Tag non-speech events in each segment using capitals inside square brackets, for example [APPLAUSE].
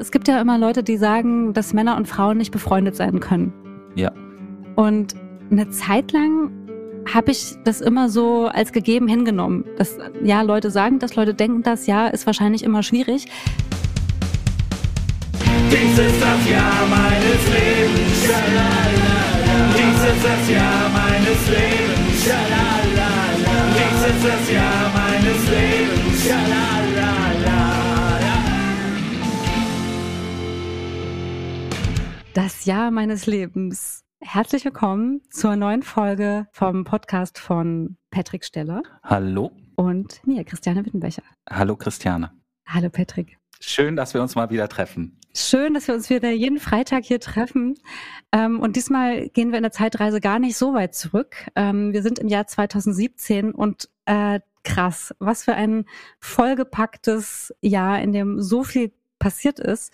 es gibt ja immer Leute, die sagen, dass Männer und Frauen nicht befreundet sein können. Ja. Und eine Zeit lang habe ich das immer so als gegeben hingenommen. Dass, ja, Leute sagen das, Leute denken das, ja, ist wahrscheinlich immer schwierig. Dies ist das Jahr meines Lebens. Schalalala. Dies ist das Jahr meines Lebens. Schalalala. Dies ist das Jahr meines Lebens. Schalalala. Das Jahr meines Lebens. Herzlich willkommen zur neuen Folge vom Podcast von Patrick Steller Hallo. und mir, Christiane Wittenbecher. Hallo Christiane. Hallo Patrick. Schön, dass wir uns mal wieder treffen. Schön, dass wir uns wieder jeden Freitag hier treffen. Ähm, und diesmal gehen wir in der Zeitreise gar nicht so weit zurück. Ähm, wir sind im Jahr 2017 und äh, krass, was für ein vollgepacktes Jahr, in dem so viel passiert ist.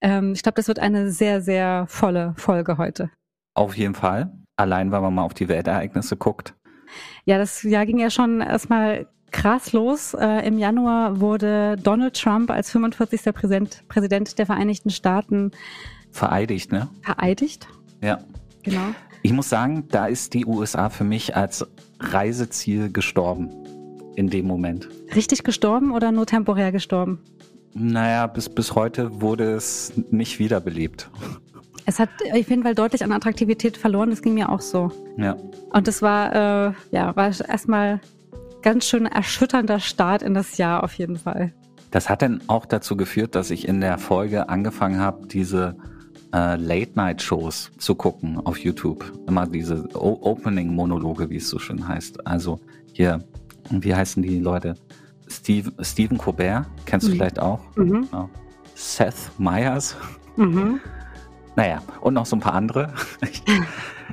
Ähm, ich glaube, das wird eine sehr, sehr volle Folge heute. Auf jeden Fall. Allein, weil man mal auf die Weltereignisse guckt. Ja, das Jahr ging ja schon erstmal krass los. Äh, Im Januar wurde Donald Trump als 45. Präsident, Präsident der Vereinigten Staaten Vereidigt, ne? vereidigt. Ja. Genau. Ich muss sagen, da ist die USA für mich als Reiseziel gestorben. In dem Moment. Richtig gestorben oder nur temporär gestorben? Naja, bis, bis heute wurde es nicht wiederbelebt. Es hat auf jeden Fall deutlich an Attraktivität verloren. Das ging mir auch so. Ja. Und das war, äh, ja, war erstmal ganz schön erschütternder Start in das Jahr auf jeden Fall. Das hat dann auch dazu geführt, dass ich in der Folge angefangen habe, diese äh, Late-Night-Shows zu gucken auf YouTube. Immer diese Opening-Monologe, wie es so schön heißt. Also hier, wie heißen die Leute? Steve, Stephen Colbert, kennst du Mhm. vielleicht auch? Mhm. Ja. Seth Meyers. Mhm. Naja, und noch so ein paar andere. [LAUGHS]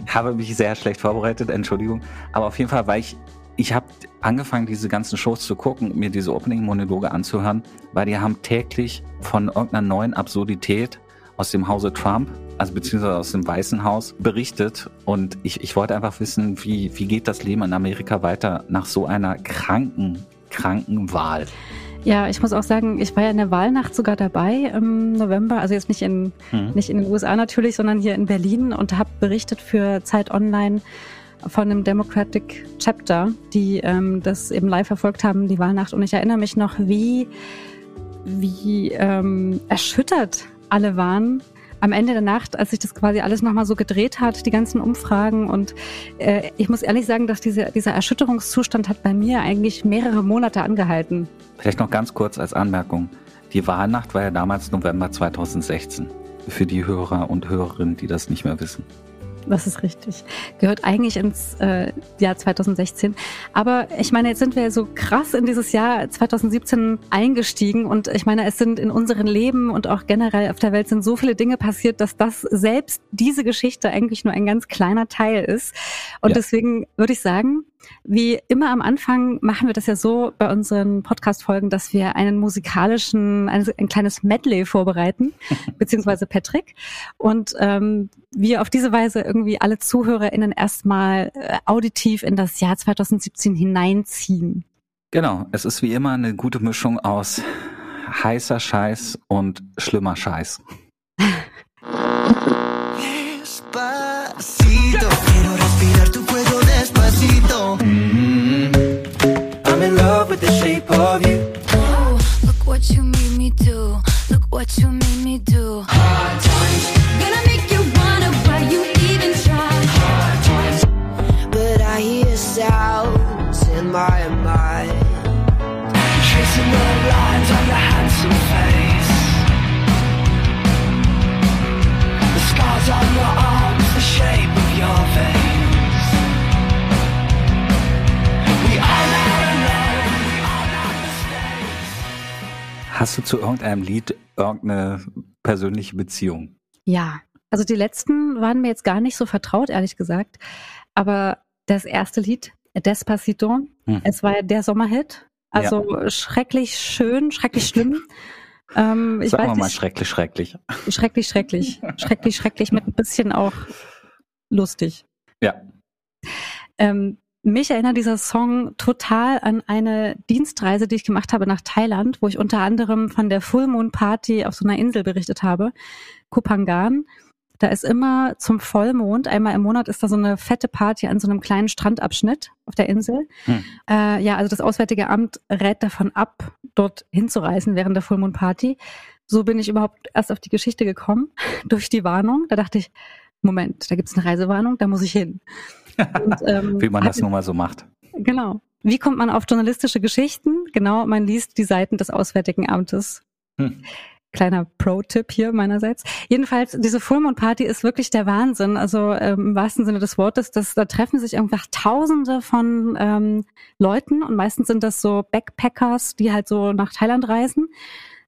Ich habe mich sehr schlecht vorbereitet, Entschuldigung. Aber auf jeden Fall, weil ich, ich habe angefangen, diese ganzen Shows zu gucken, mir diese Opening-Monologe anzuhören, weil die haben täglich von irgendeiner neuen Absurdität aus dem Hause Trump, also beziehungsweise aus dem Weißen Haus, berichtet. Und ich, ich wollte einfach wissen, wie, wie geht das Leben in Amerika weiter nach so einer kranken, kranken Wahl? Ja, ich muss auch sagen, ich war ja in der Wahlnacht sogar dabei im November, also jetzt nicht in, Hm. nicht in den USA natürlich, sondern hier in Berlin und habe berichtet für Zeit Online von einem Democratic Chapter, die ähm, das eben live verfolgt haben, die Wahlnacht. Und ich erinnere mich noch, wie, wie ähm, erschüttert alle waren am Ende der Nacht, als sich das quasi alles nochmal so gedreht hat, die ganzen Umfragen. Und äh, ich muss ehrlich sagen, dass diese, dieser Erschütterungszustand hat bei mir eigentlich mehrere Monate angehalten. Vielleicht noch ganz kurz als Anmerkung. Die Wahlnacht war ja damals November 2016. Für die Hörer und Hörerinnen, die das nicht mehr wissen. Das ist richtig. Gehört eigentlich ins äh, Jahr 2016. Aber ich meine, jetzt sind wir so krass in dieses Jahr 2017 eingestiegen und ich meine, es sind in unseren Leben und auch generell auf der Welt sind so viele Dinge passiert, dass das selbst diese Geschichte eigentlich nur ein ganz kleiner Teil ist. Und Ja. deswegen würde ich sagen, wie immer am Anfang machen wir das ja so bei unseren Podcast-Folgen, dass wir einen musikalischen, ein, ein kleines Medley vorbereiten, [LAUGHS] beziehungsweise Patrick. Und ähm, wir auf diese Weise irgendwie alle ZuhörerInnen erstmal äh, auditiv in das Jahr 2017 hineinziehen. Genau, es ist wie immer eine gute Mischung aus heißer Scheiß und schlimmer Scheiß. [LAUGHS] Despacito, despacito. I'm in love with the shape of you. Oh, look what you made me do. Look what you made me do. Gonna Hast du zu irgendeinem Lied irgendeine persönliche Beziehung? Ja, also die letzten waren mir jetzt gar nicht so vertraut, ehrlich gesagt. Aber das erste Lied, Despacito, Hm. es war ja der Sommerhit. Also schrecklich schön, schrecklich schlimm. Ähm, ich Sagen wir weiß mal nicht, schrecklich, schrecklich. schrecklich, schrecklich, schrecklich, schrecklich mit ein bisschen auch lustig. Ja. Ähm, mich erinnert dieser Song total an eine Dienstreise, die ich gemacht habe nach Thailand, wo ich unter anderem von der Full Moon Party auf so einer Insel berichtet habe, Kupangan. Da ist immer zum Vollmond, einmal im Monat ist da so eine fette Party an so einem kleinen Strandabschnitt auf der Insel. Hm. Äh, ja, also das Auswärtige Amt rät davon ab, dort hinzureisen während der Full Moon Party. So bin ich überhaupt erst auf die Geschichte gekommen, [LAUGHS] durch die Warnung. Da dachte ich, Moment, da gibt's eine Reisewarnung, da muss ich hin. Und, ähm, [LAUGHS] Wie man das hatte- nun mal so macht. Genau. Wie kommt man auf journalistische Geschichten? Genau, man liest die Seiten des Auswärtigen Amtes. Hm. Kleiner Pro-Tipp hier meinerseits. Jedenfalls, diese Fullmond-Party ist wirklich der Wahnsinn. Also ähm, im wahrsten Sinne des Wortes, dass, da treffen sich einfach Tausende von ähm, Leuten und meistens sind das so Backpackers, die halt so nach Thailand reisen.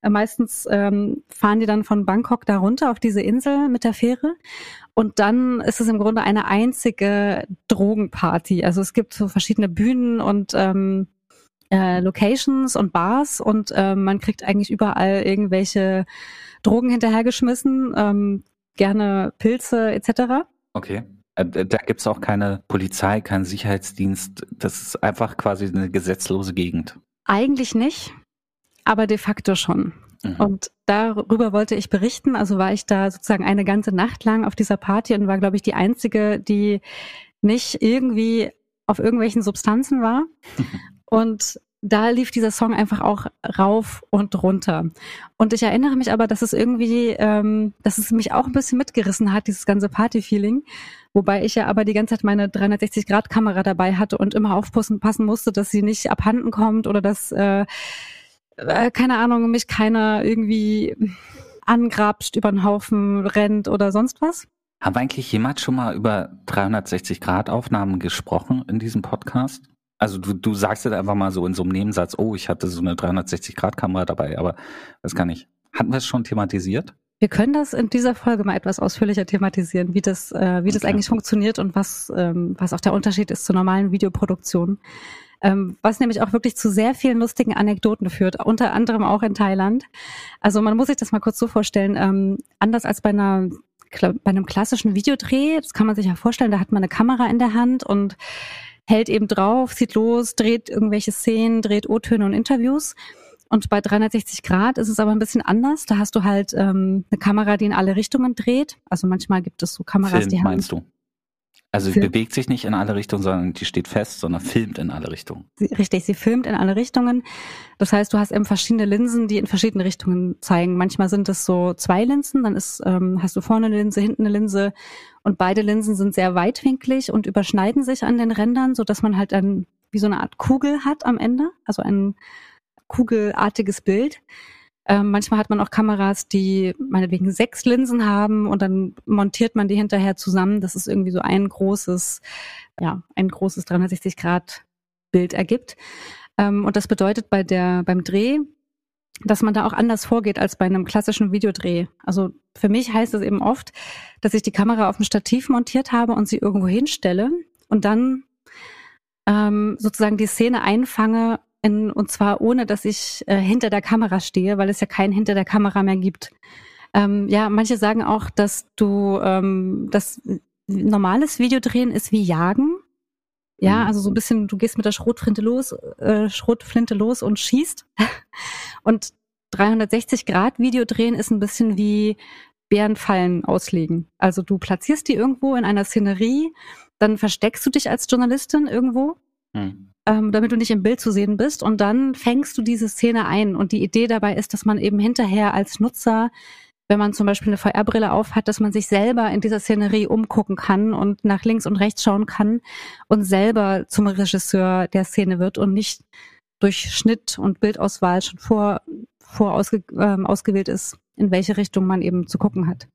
Äh, meistens ähm, fahren die dann von Bangkok da runter auf diese Insel mit der Fähre. Und dann ist es im Grunde eine einzige Drogenparty. Also es gibt so verschiedene Bühnen und ähm, äh, Locations und Bars und ähm, man kriegt eigentlich überall irgendwelche Drogen hinterhergeschmissen, ähm, gerne Pilze etc. Okay. Äh, Da gibt's auch keine Polizei, keinen Sicherheitsdienst. Das ist einfach quasi eine gesetzlose Gegend. Eigentlich nicht, aber de facto schon. Mhm. Und darüber wollte ich berichten. Also war ich da sozusagen eine ganze Nacht lang auf dieser Party und war, glaube ich, die einzige, die nicht irgendwie auf irgendwelchen Substanzen war. [LAUGHS] Und da lief dieser Song einfach auch rauf und runter. Und ich erinnere mich aber, dass es irgendwie, ähm, dass es mich auch ein bisschen mitgerissen hat, dieses ganze Party-Feeling. Wobei ich ja aber die ganze Zeit meine 360-Grad-Kamera dabei hatte und immer aufpassen passen musste, dass sie nicht abhanden kommt oder dass, äh, äh, keine Ahnung, mich keiner irgendwie angrapscht, über den Haufen rennt oder sonst was. Haben wir eigentlich jemals schon mal über 360-Grad-Aufnahmen gesprochen in diesem Podcast? Also du, du sagst jetzt einfach mal so in so einem Nebensatz, oh, ich hatte so eine 360-Grad-Kamera dabei, aber das kann ich. Hatten wir es schon thematisiert? Wir können das in dieser Folge mal etwas ausführlicher thematisieren, wie das, äh, wie das Okay. eigentlich funktioniert und was, ähm, was auch der Unterschied ist zur normalen Videoproduktion. Ähm, was nämlich auch wirklich zu sehr vielen lustigen Anekdoten führt, unter anderem auch in Thailand. Also man muss sich das mal kurz so vorstellen, ähm, anders als bei einer bei einem klassischen Videodreh, das kann man sich ja vorstellen, da hat man eine Kamera in der Hand und hält eben drauf, zieht los, dreht irgendwelche Szenen, dreht O-Töne und Interviews. Und bei 360 Grad ist es aber ein bisschen anders. Da hast du halt ähm, eine Kamera, die in alle Richtungen dreht. Also manchmal gibt es so Kameras, Film, die haben meinst du? Also sie bewegt sich nicht in alle Richtungen, sondern die steht fest, sondern filmt in alle Richtungen. Sie, richtig, sie filmt in alle Richtungen. Das heißt, du hast eben verschiedene Linsen, die in verschiedene Richtungen zeigen. Manchmal sind es so zwei Linsen, dann ist, ähm, hast du vorne eine Linse, hinten eine Linse und beide Linsen sind sehr weitwinklig und überschneiden sich an den Rändern, so dass man halt dann wie so eine Art Kugel hat am Ende, also ein kugelartiges Bild. Ähm, manchmal hat man auch Kameras, die meinetwegen sechs Linsen haben und dann montiert man die hinterher zusammen. Das ist irgendwie so ein großes, ja, ein großes 360 Grad Bild ergibt. Ähm, und das bedeutet bei der, beim Dreh, dass man da auch anders vorgeht als bei einem klassischen Videodreh. Also für mich heißt es eben oft, dass ich die Kamera auf ein Stativ montiert habe und sie irgendwo hinstelle und dann ähm, sozusagen die Szene einfange, in, und zwar ohne, dass ich äh, hinter der Kamera stehe, weil es ja keinen hinter der Kamera mehr gibt. Ähm, ja, manche sagen auch, dass du ähm, das normales Videodrehen ist wie Jagen. Ja, Mhm. also so ein bisschen, du gehst mit der Schrotflinte los, äh, Schrotflinte los und schießt. [LAUGHS] Und 360 Grad Videodrehen ist ein bisschen wie Bärenfallen auslegen. Also du platzierst die irgendwo in einer Szenerie, dann versteckst du dich als Journalistin irgendwo, Hm. Ähm, damit du nicht im Bild zu sehen bist und dann fängst du diese Szene ein. Und die Idee dabei ist, dass man eben hinterher als Nutzer wenn man zum Beispiel eine VR-Brille aufhat, dass man sich selber in dieser Szenerie umgucken kann und nach links und rechts schauen kann und selber zum Regisseur der Szene wird und nicht durch Schnitt und Bildauswahl schon vor, vor ausge, ähm, ausgewählt ist, in welche Richtung man eben zu gucken hat.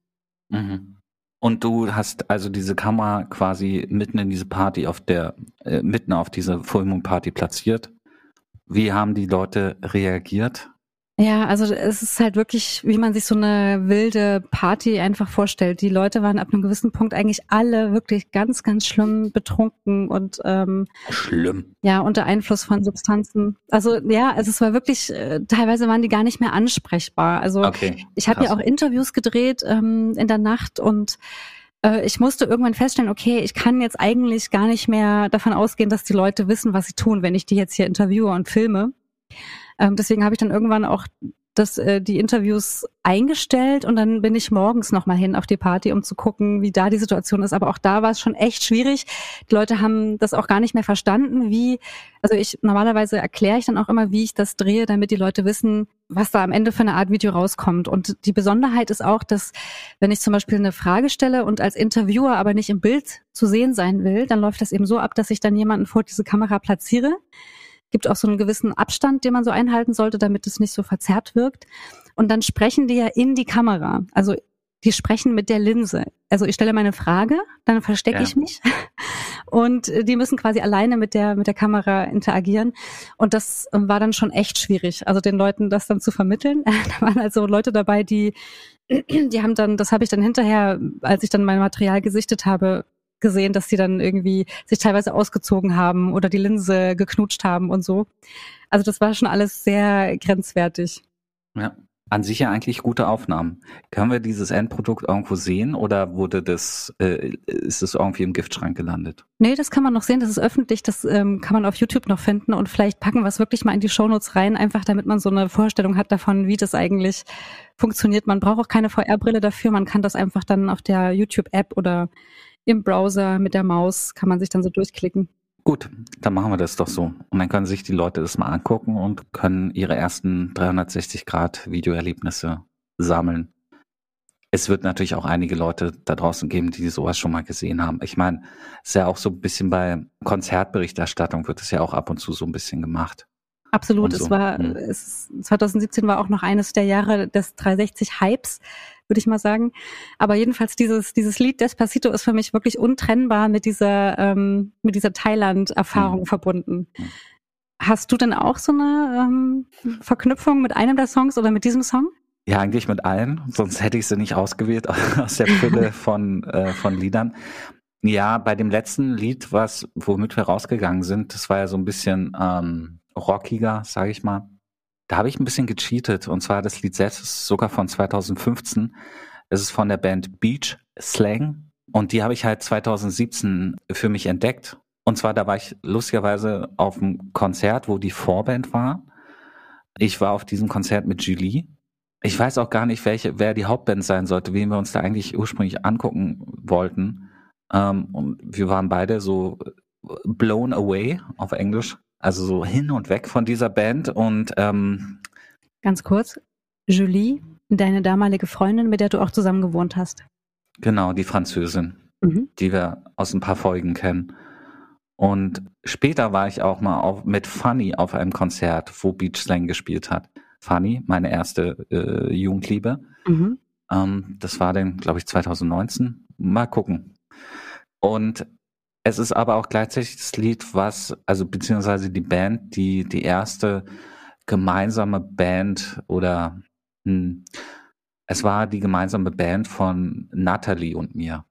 Mhm. Und du hast also diese Kamera quasi mitten in diese Party auf der, äh, mitten auf diese Full Moon Party platziert. Wie haben die Leute reagiert? Ja, also es ist halt wirklich, wie man sich so eine wilde Party einfach vorstellt. Die Leute waren ab einem gewissen Punkt eigentlich alle wirklich ganz, ganz schlimm betrunken und ähm, Schlimm. ja, unter Einfluss von Substanzen. Also ja, also es war wirklich, äh, teilweise waren die gar nicht mehr ansprechbar. Also Okay. ich habe ja auch Interviews gedreht ähm, in der Nacht und äh, ich musste irgendwann feststellen, okay, ich kann jetzt eigentlich gar nicht mehr davon ausgehen, dass die Leute wissen, was sie tun, wenn ich die jetzt hier interviewe und filme. Ähm, deswegen habe ich dann irgendwann auch das, äh, die Interviews eingestellt und dann bin ich morgens nochmal hin auf die Party, um zu gucken, wie da die Situation ist. Aber auch da war es schon echt schwierig. Die Leute haben das auch gar nicht mehr verstanden, wie, also ich normalerweise erkläre ich dann auch immer, wie ich das drehe, damit die Leute wissen, was da am Ende für eine Art Video rauskommt. Und die Besonderheit ist auch, dass wenn ich zum Beispiel eine Frage stelle und als Interviewer aber nicht im Bild zu sehen sein will, dann läuft das eben so ab, dass ich dann jemanden vor diese Kamera platziere gibt auch so einen gewissen Abstand, den man so einhalten sollte, damit es nicht so verzerrt wirkt. Und dann sprechen die ja in die Kamera. Also die sprechen mit der Linse. Also ich stelle meine Frage, dann verstecke Ja. ich mich [LAUGHS] und äh, die müssen quasi alleine mit der mit der Kamera interagieren und das ähm, war dann schon echt schwierig, also den Leuten das dann zu vermitteln. [LAUGHS] da waren also Leute dabei, die [CLEARS THROAT] die haben dann, das habe ich dann hinterher, als ich dann mein Material gesichtet habe, gesehen, dass die dann irgendwie sich teilweise ausgezogen haben oder die Linse geknutscht haben und so. Also das war schon alles sehr grenzwertig. Ja. An sich ja eigentlich gute Aufnahmen. Können wir dieses Endprodukt irgendwo sehen oder wurde das, äh, ist es irgendwie im Giftschrank gelandet? Nee, das kann man noch sehen, das ist öffentlich, das ähm, kann man auf YouTube noch finden und vielleicht packen wir es wirklich mal in die Shownotes rein, einfach damit man so eine Vorstellung hat davon, wie das eigentlich funktioniert. Man braucht auch keine VR-Brille dafür, man kann das einfach dann auf der YouTube-App oder im Browser mit der Maus, kann man sich dann so durchklicken. Gut, dann machen wir das doch so. Und dann können sich die Leute das mal angucken und können ihre ersten 360 Grad Videoerlebnisse sammeln. Es wird natürlich auch einige Leute da draußen geben, die sowas schon mal gesehen haben. Ich meine, es ist ja auch so ein bisschen bei Konzertberichterstattung wird es ja auch ab und zu so ein bisschen gemacht. Absolut, so. es war, Hm. es, 2017 war auch noch eines der Jahre des 360-Hypes, würde ich mal sagen. Aber jedenfalls dieses, dieses Lied Despacito ist für mich wirklich untrennbar mit dieser, ähm, mit dieser Thailand-Erfahrung Hm. verbunden. Hm. Hast du denn auch so eine ähm, Verknüpfung mit einem der Songs oder mit diesem Song? Ja, eigentlich mit allen, sonst hätte ich sie nicht ausgewählt [LAUGHS] aus der Fülle [LAUGHS] von, äh, von Liedern. Ja, bei dem letzten Lied, was, womit wir rausgegangen sind, das war ja so ein bisschen ähm, rockiger, sage ich mal. Da habe ich ein bisschen gecheatet. Und zwar das Lied selbst ist sogar von 2015. Es ist von der Band Beach Slang. Und die habe ich halt 2017 für mich entdeckt. Und zwar, da war ich lustigerweise auf einem Konzert, wo die Vorband war. Ich war auf diesem Konzert mit Julie. Ich weiß auch gar nicht, welche, wer die Hauptband sein sollte, wen wir uns da eigentlich ursprünglich angucken wollten. Ähm, und wir waren beide so blown away auf Englisch. Also so hin und weg von dieser Band. Und ähm, Ganz kurz. Julie, deine damalige Freundin, mit der du auch zusammen gewohnt hast. genau, die Französin. Mhm. die wir aus ein paar Folgen kennen. Und später war ich auch mal auf, mit Funny auf einem Konzert, wo Beach Slang gespielt hat. Funny, meine erste äh, Jugendliebe. Mhm. Ähm, das war dann, glaube ich, 2019. Mal gucken. Und es ist aber auch gleichzeitig das Lied, was, also beziehungsweise die Band, die die erste gemeinsame Band oder hm, es war die gemeinsame Band von Natalie und mir.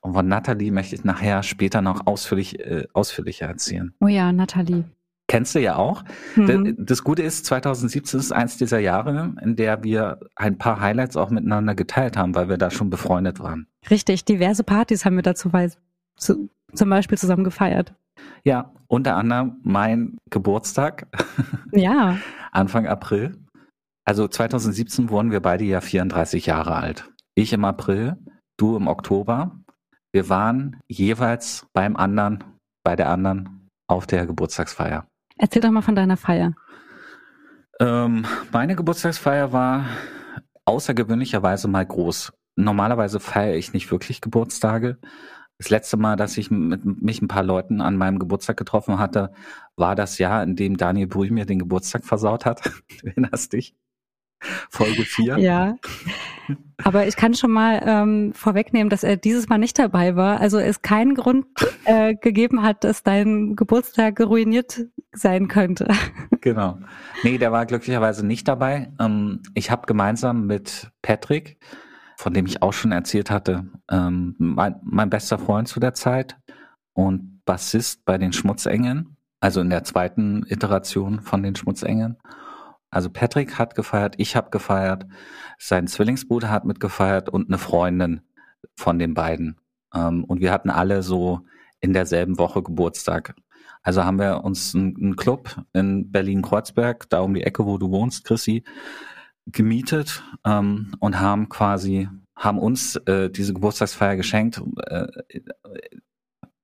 Und von Natalie möchte ich nachher später noch ausführlich, äh, ausführlicher erzählen. Oh ja, Nathalie. Kennst du ja auch. Mhm. Da- Das Gute ist, 2017 ist eins dieser Jahre, in der wir ein paar Highlights auch miteinander geteilt haben, weil wir da schon befreundet waren. Richtig, diverse Partys haben wir dazu zu, zum Beispiel zusammen gefeiert. Ja, unter anderem mein Geburtstag, Ja, [LAUGHS] Anfang April. Also 2017 wurden wir beide ja 34 Jahre alt. Ich im April, du im Oktober. Wir waren jeweils beim anderen, bei der anderen auf der Geburtstagsfeier. erzähl doch mal von deiner Feier. Ähm, meine Geburtstagsfeier war außergewöhnlicherweise mal groß. Normalerweise feiere ich nicht wirklich Geburtstage. Das letzte Mal, dass ich mit mich ein paar Leuten an meinem Geburtstag getroffen hatte, war das Jahr, in dem Daniel Brühl mir den Geburtstag versaut hat. [LAUGHS] Du erinnerst dich? Folge 4. Ja. Aber ich kann schon mal ähm, vorwegnehmen, dass er dieses Mal nicht dabei war. Also es keinen Grund [LAUGHS] äh, gegeben hat, dass dein Geburtstag ruiniert sein könnte. [LAUGHS] Genau. Nee, der war glücklicherweise nicht dabei. Ähm, ich habe gemeinsam mit Patrick, von dem ich auch schon erzählt hatte, ähm, mein, mein bester Freund zu der Zeit und Bassist bei den Schmutzengeln, also in der zweiten Iteration von den Schmutzengeln. Also Patrick hat gefeiert, ich habe gefeiert, sein Zwillingsbruder hat mitgefeiert und eine Freundin von den beiden. Ähm, und wir hatten alle so in derselben Woche Geburtstag. Also haben wir uns einen, Club in Berlin-Kreuzberg, da um die Ecke, wo du wohnst, Chrissy, gemietet ähm, und haben quasi, haben uns äh, diese Geburtstagsfeier geschenkt. Äh,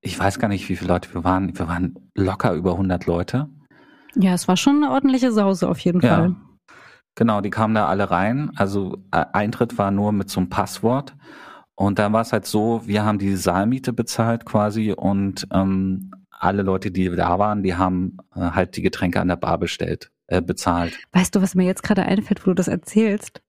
ich weiß gar nicht, wie viele Leute wir waren. Wir waren locker über 100 Leute. Ja, es war schon eine ordentliche Sause auf jeden Ja. Fall. Genau, die kamen da alle rein. Also äh, Eintritt war nur mit so einem Passwort. Und dann war es halt so, wir haben die Saalmiete bezahlt quasi und ähm, alle Leute, die da waren, die haben äh, halt die Getränke an der Bar bestellt, äh, bezahlt. Weißt du, was mir jetzt gerade einfällt, wo du das erzählst?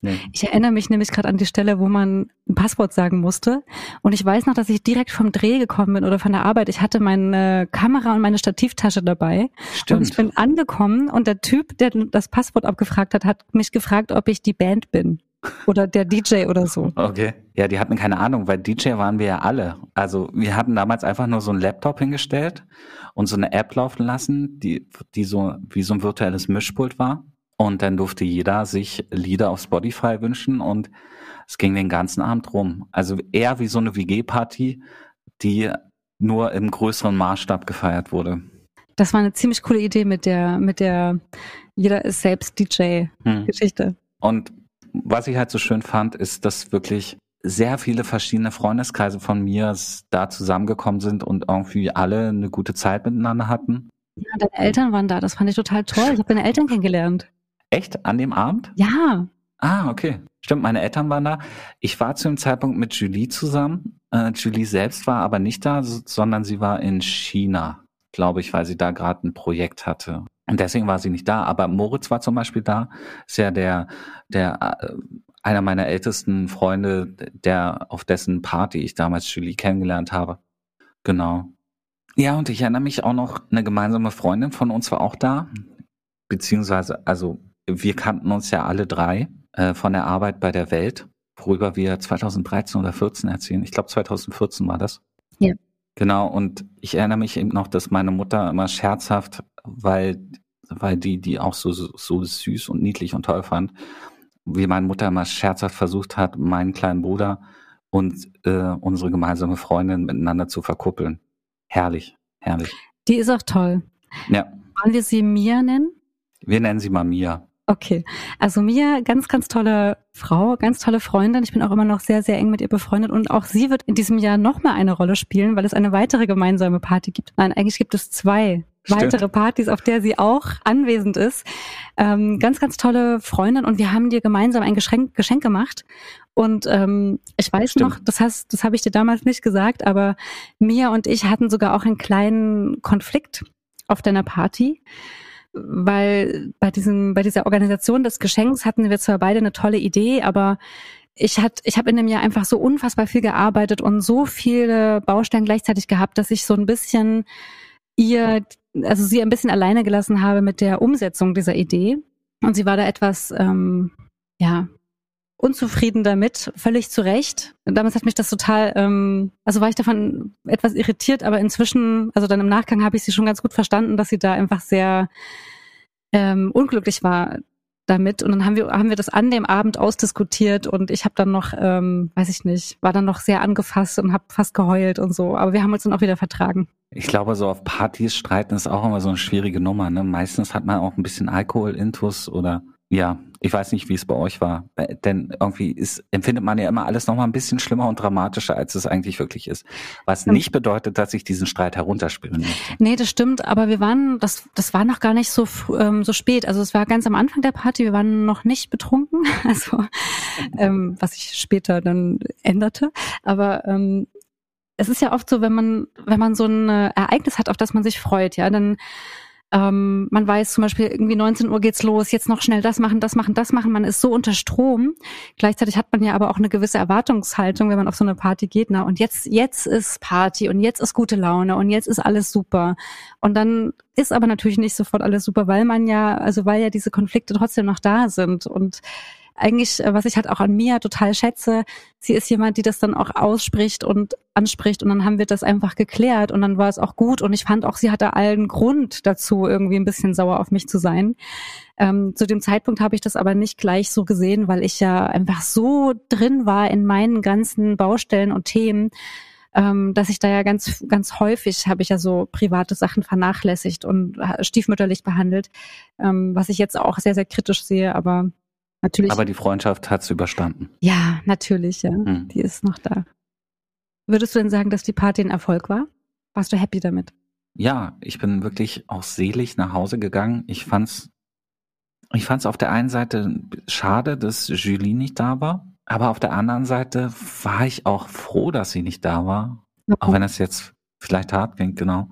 Nee. Ich erinnere mich nämlich gerade an die Stelle, wo man ein Passwort sagen musste. Und ich weiß noch, dass ich direkt vom Dreh gekommen bin oder von der Arbeit. Ich hatte meine Kamera und meine Stativtasche dabei. Und ich Stimmt. bin angekommen und der Typ, der das Passwort abgefragt hat, hat mich gefragt, ob ich die Band bin. Oder der DJ oder so. Okay. Ja, die hatten keine Ahnung, weil DJ waren wir ja alle. Also wir hatten damals einfach nur so einen Laptop hingestellt und so eine App laufen lassen, die, die so wie so ein virtuelles Mischpult war. Und dann durfte jeder sich Lieder auf Spotify wünschen und es ging den ganzen Abend rum. Also eher wie so eine WG-Party, die nur im größeren Maßstab gefeiert wurde. Das war eine ziemlich coole Idee mit der, mit der jeder ist selbst DJ-Geschichte. Hm. Und was ich halt so schön fand, ist, dass wirklich sehr viele verschiedene Freundeskreise von mir da zusammengekommen sind und irgendwie alle eine gute Zeit miteinander hatten. Ja, deine Eltern waren da, das fand ich total toll. Ich habe deine Eltern kennengelernt. Echt? An dem Abend? Ja, Ah, okay. Stimmt, meine Eltern waren da. Ich war zu dem Zeitpunkt mit Julie zusammen. Äh, Julie selbst war aber nicht da, sondern sie war in China, glaube ich, weil sie da gerade ein Projekt hatte. Und deswegen war sie nicht da. Aber Moritz war zum Beispiel da. Ist ja der, der, äh, einer meiner ältesten Freunde, der, auf dessen Party ich damals Julie kennengelernt habe. Genau. Ja, und ich erinnere mich auch noch, eine gemeinsame Freundin von uns war auch da. Beziehungsweise, also, wir kannten uns ja alle drei äh, von der Arbeit bei der Welt, worüber wir 2013 oder 14 erzählen. Ich glaube 2014 war das. Ja. Genau, und ich erinnere mich eben noch, dass meine Mutter immer scherzhaft, weil, weil die, die auch so, so, süß und niedlich und toll fand, wie meine Mutter immer scherzhaft versucht hat, meinen kleinen Bruder und äh, unsere gemeinsame Freundin miteinander zu verkuppeln. Herrlich, herrlich. die ist auch toll. Ja, Wollen wir sie Mia nennen? wir nennen sie mal Mia. Okay, also Mia, ganz, ganz tolle Frau, ganz tolle Freundin. Ich bin auch immer noch sehr, sehr eng mit ihr befreundet und auch sie wird in diesem Jahr nochmal eine Rolle spielen, weil es eine weitere gemeinsame Party gibt. Nein, eigentlich gibt es zwei. Weitere Partys, auf der sie auch anwesend ist. Ähm, ganz, ganz tolle Freundin und wir haben dir gemeinsam ein Geschenk, Geschenk gemacht. Und ähm, ich weiß Stimmt. noch, das hast, das habe ich dir damals nicht gesagt, aber Mia und ich hatten sogar auch einen kleinen Konflikt auf deiner Party weil bei diesem, bei dieser Organisation des Geschenks hatten wir zwar beide eine tolle Idee, aber ich hat, ich habe in dem Jahr einfach so unfassbar viel gearbeitet und so viele Baustellen gleichzeitig gehabt, dass ich so ein bisschen ihr, also sie ein bisschen alleine gelassen habe mit der Umsetzung dieser Idee. Und sie war da etwas, ähm, ja, unzufrieden damit, völlig zu Recht. Damals hat mich das total, ähm, also war ich davon etwas irritiert, aber inzwischen, also dann im Nachgang habe ich sie schon ganz gut verstanden, dass sie da einfach sehr ähm, unglücklich war damit. Und dann haben wir, haben wir das an dem Abend ausdiskutiert und ich habe dann noch, ähm, weiß ich nicht, war dann noch sehr angefasst und habe fast geheult und so. Aber wir haben uns dann auch wieder vertragen. Ich glaube, so auf Partys streiten ist auch immer so eine schwierige Nummer. Ne? Meistens hat man auch ein bisschen Alkohol-Intus oder ja, ich weiß nicht, wie es bei euch war. Äh, Denn irgendwie ist, empfindet man ja immer alles nochmal ein bisschen schlimmer und dramatischer, als es eigentlich wirklich ist. Was nicht bedeutet, dass ich diesen Streit herunterspielen möchte. Nee, das stimmt, aber wir waren, das, das war noch gar nicht so, ähm, so spät. Also es war ganz am Anfang der Party, wir waren noch nicht betrunken, [LAUGHS] also ähm, was sich später dann änderte. Aber ähm, es ist ja oft so, wenn man, wenn man so ein äh, Ereignis hat, auf das man sich freut, ja, dann ähm, man weiß zum Beispiel irgendwie 19 Uhr geht's los, jetzt noch schnell das machen, das machen, das machen. Man ist so unter Strom. Gleichzeitig hat man ja aber auch eine gewisse Erwartungshaltung, wenn man auf so eine Party geht. Na und jetzt, jetzt ist Party und jetzt ist gute Laune und jetzt ist alles super. Und dann ist aber natürlich nicht sofort alles super, weil man ja, also weil ja diese Konflikte trotzdem noch da sind und eigentlich, äh, was ich halt auch an Mia total schätze, sie ist jemand, die das dann auch ausspricht und anspricht und dann haben wir das einfach geklärt und dann war es auch gut und ich fand auch, sie hatte allen Grund dazu, irgendwie ein bisschen sauer auf mich zu sein. Ähm, zu dem Zeitpunkt habe ich das aber nicht gleich so gesehen, weil ich ja einfach so drin war in meinen ganzen Baustellen und Themen, ähm, dass ich da ja ganz, ganz häufig habe ich ja so private Sachen vernachlässigt und stiefmütterlich behandelt, ähm, was ich jetzt auch sehr, sehr kritisch sehe, aber natürlich. Aber die Freundschaft hat's überstanden. ja, natürlich, ja. Hm. Die ist noch da. Würdest du denn sagen, dass die Party ein Erfolg war? Warst du happy damit? Ja, ich bin wirklich auch selig nach Hause gegangen. Ich fand's, ich fand's auf der einen Seite schade, dass Julie nicht da war, aber auf der anderen Seite war ich auch froh, dass sie nicht da war. Auch wenn es jetzt vielleicht hart klingt, genau.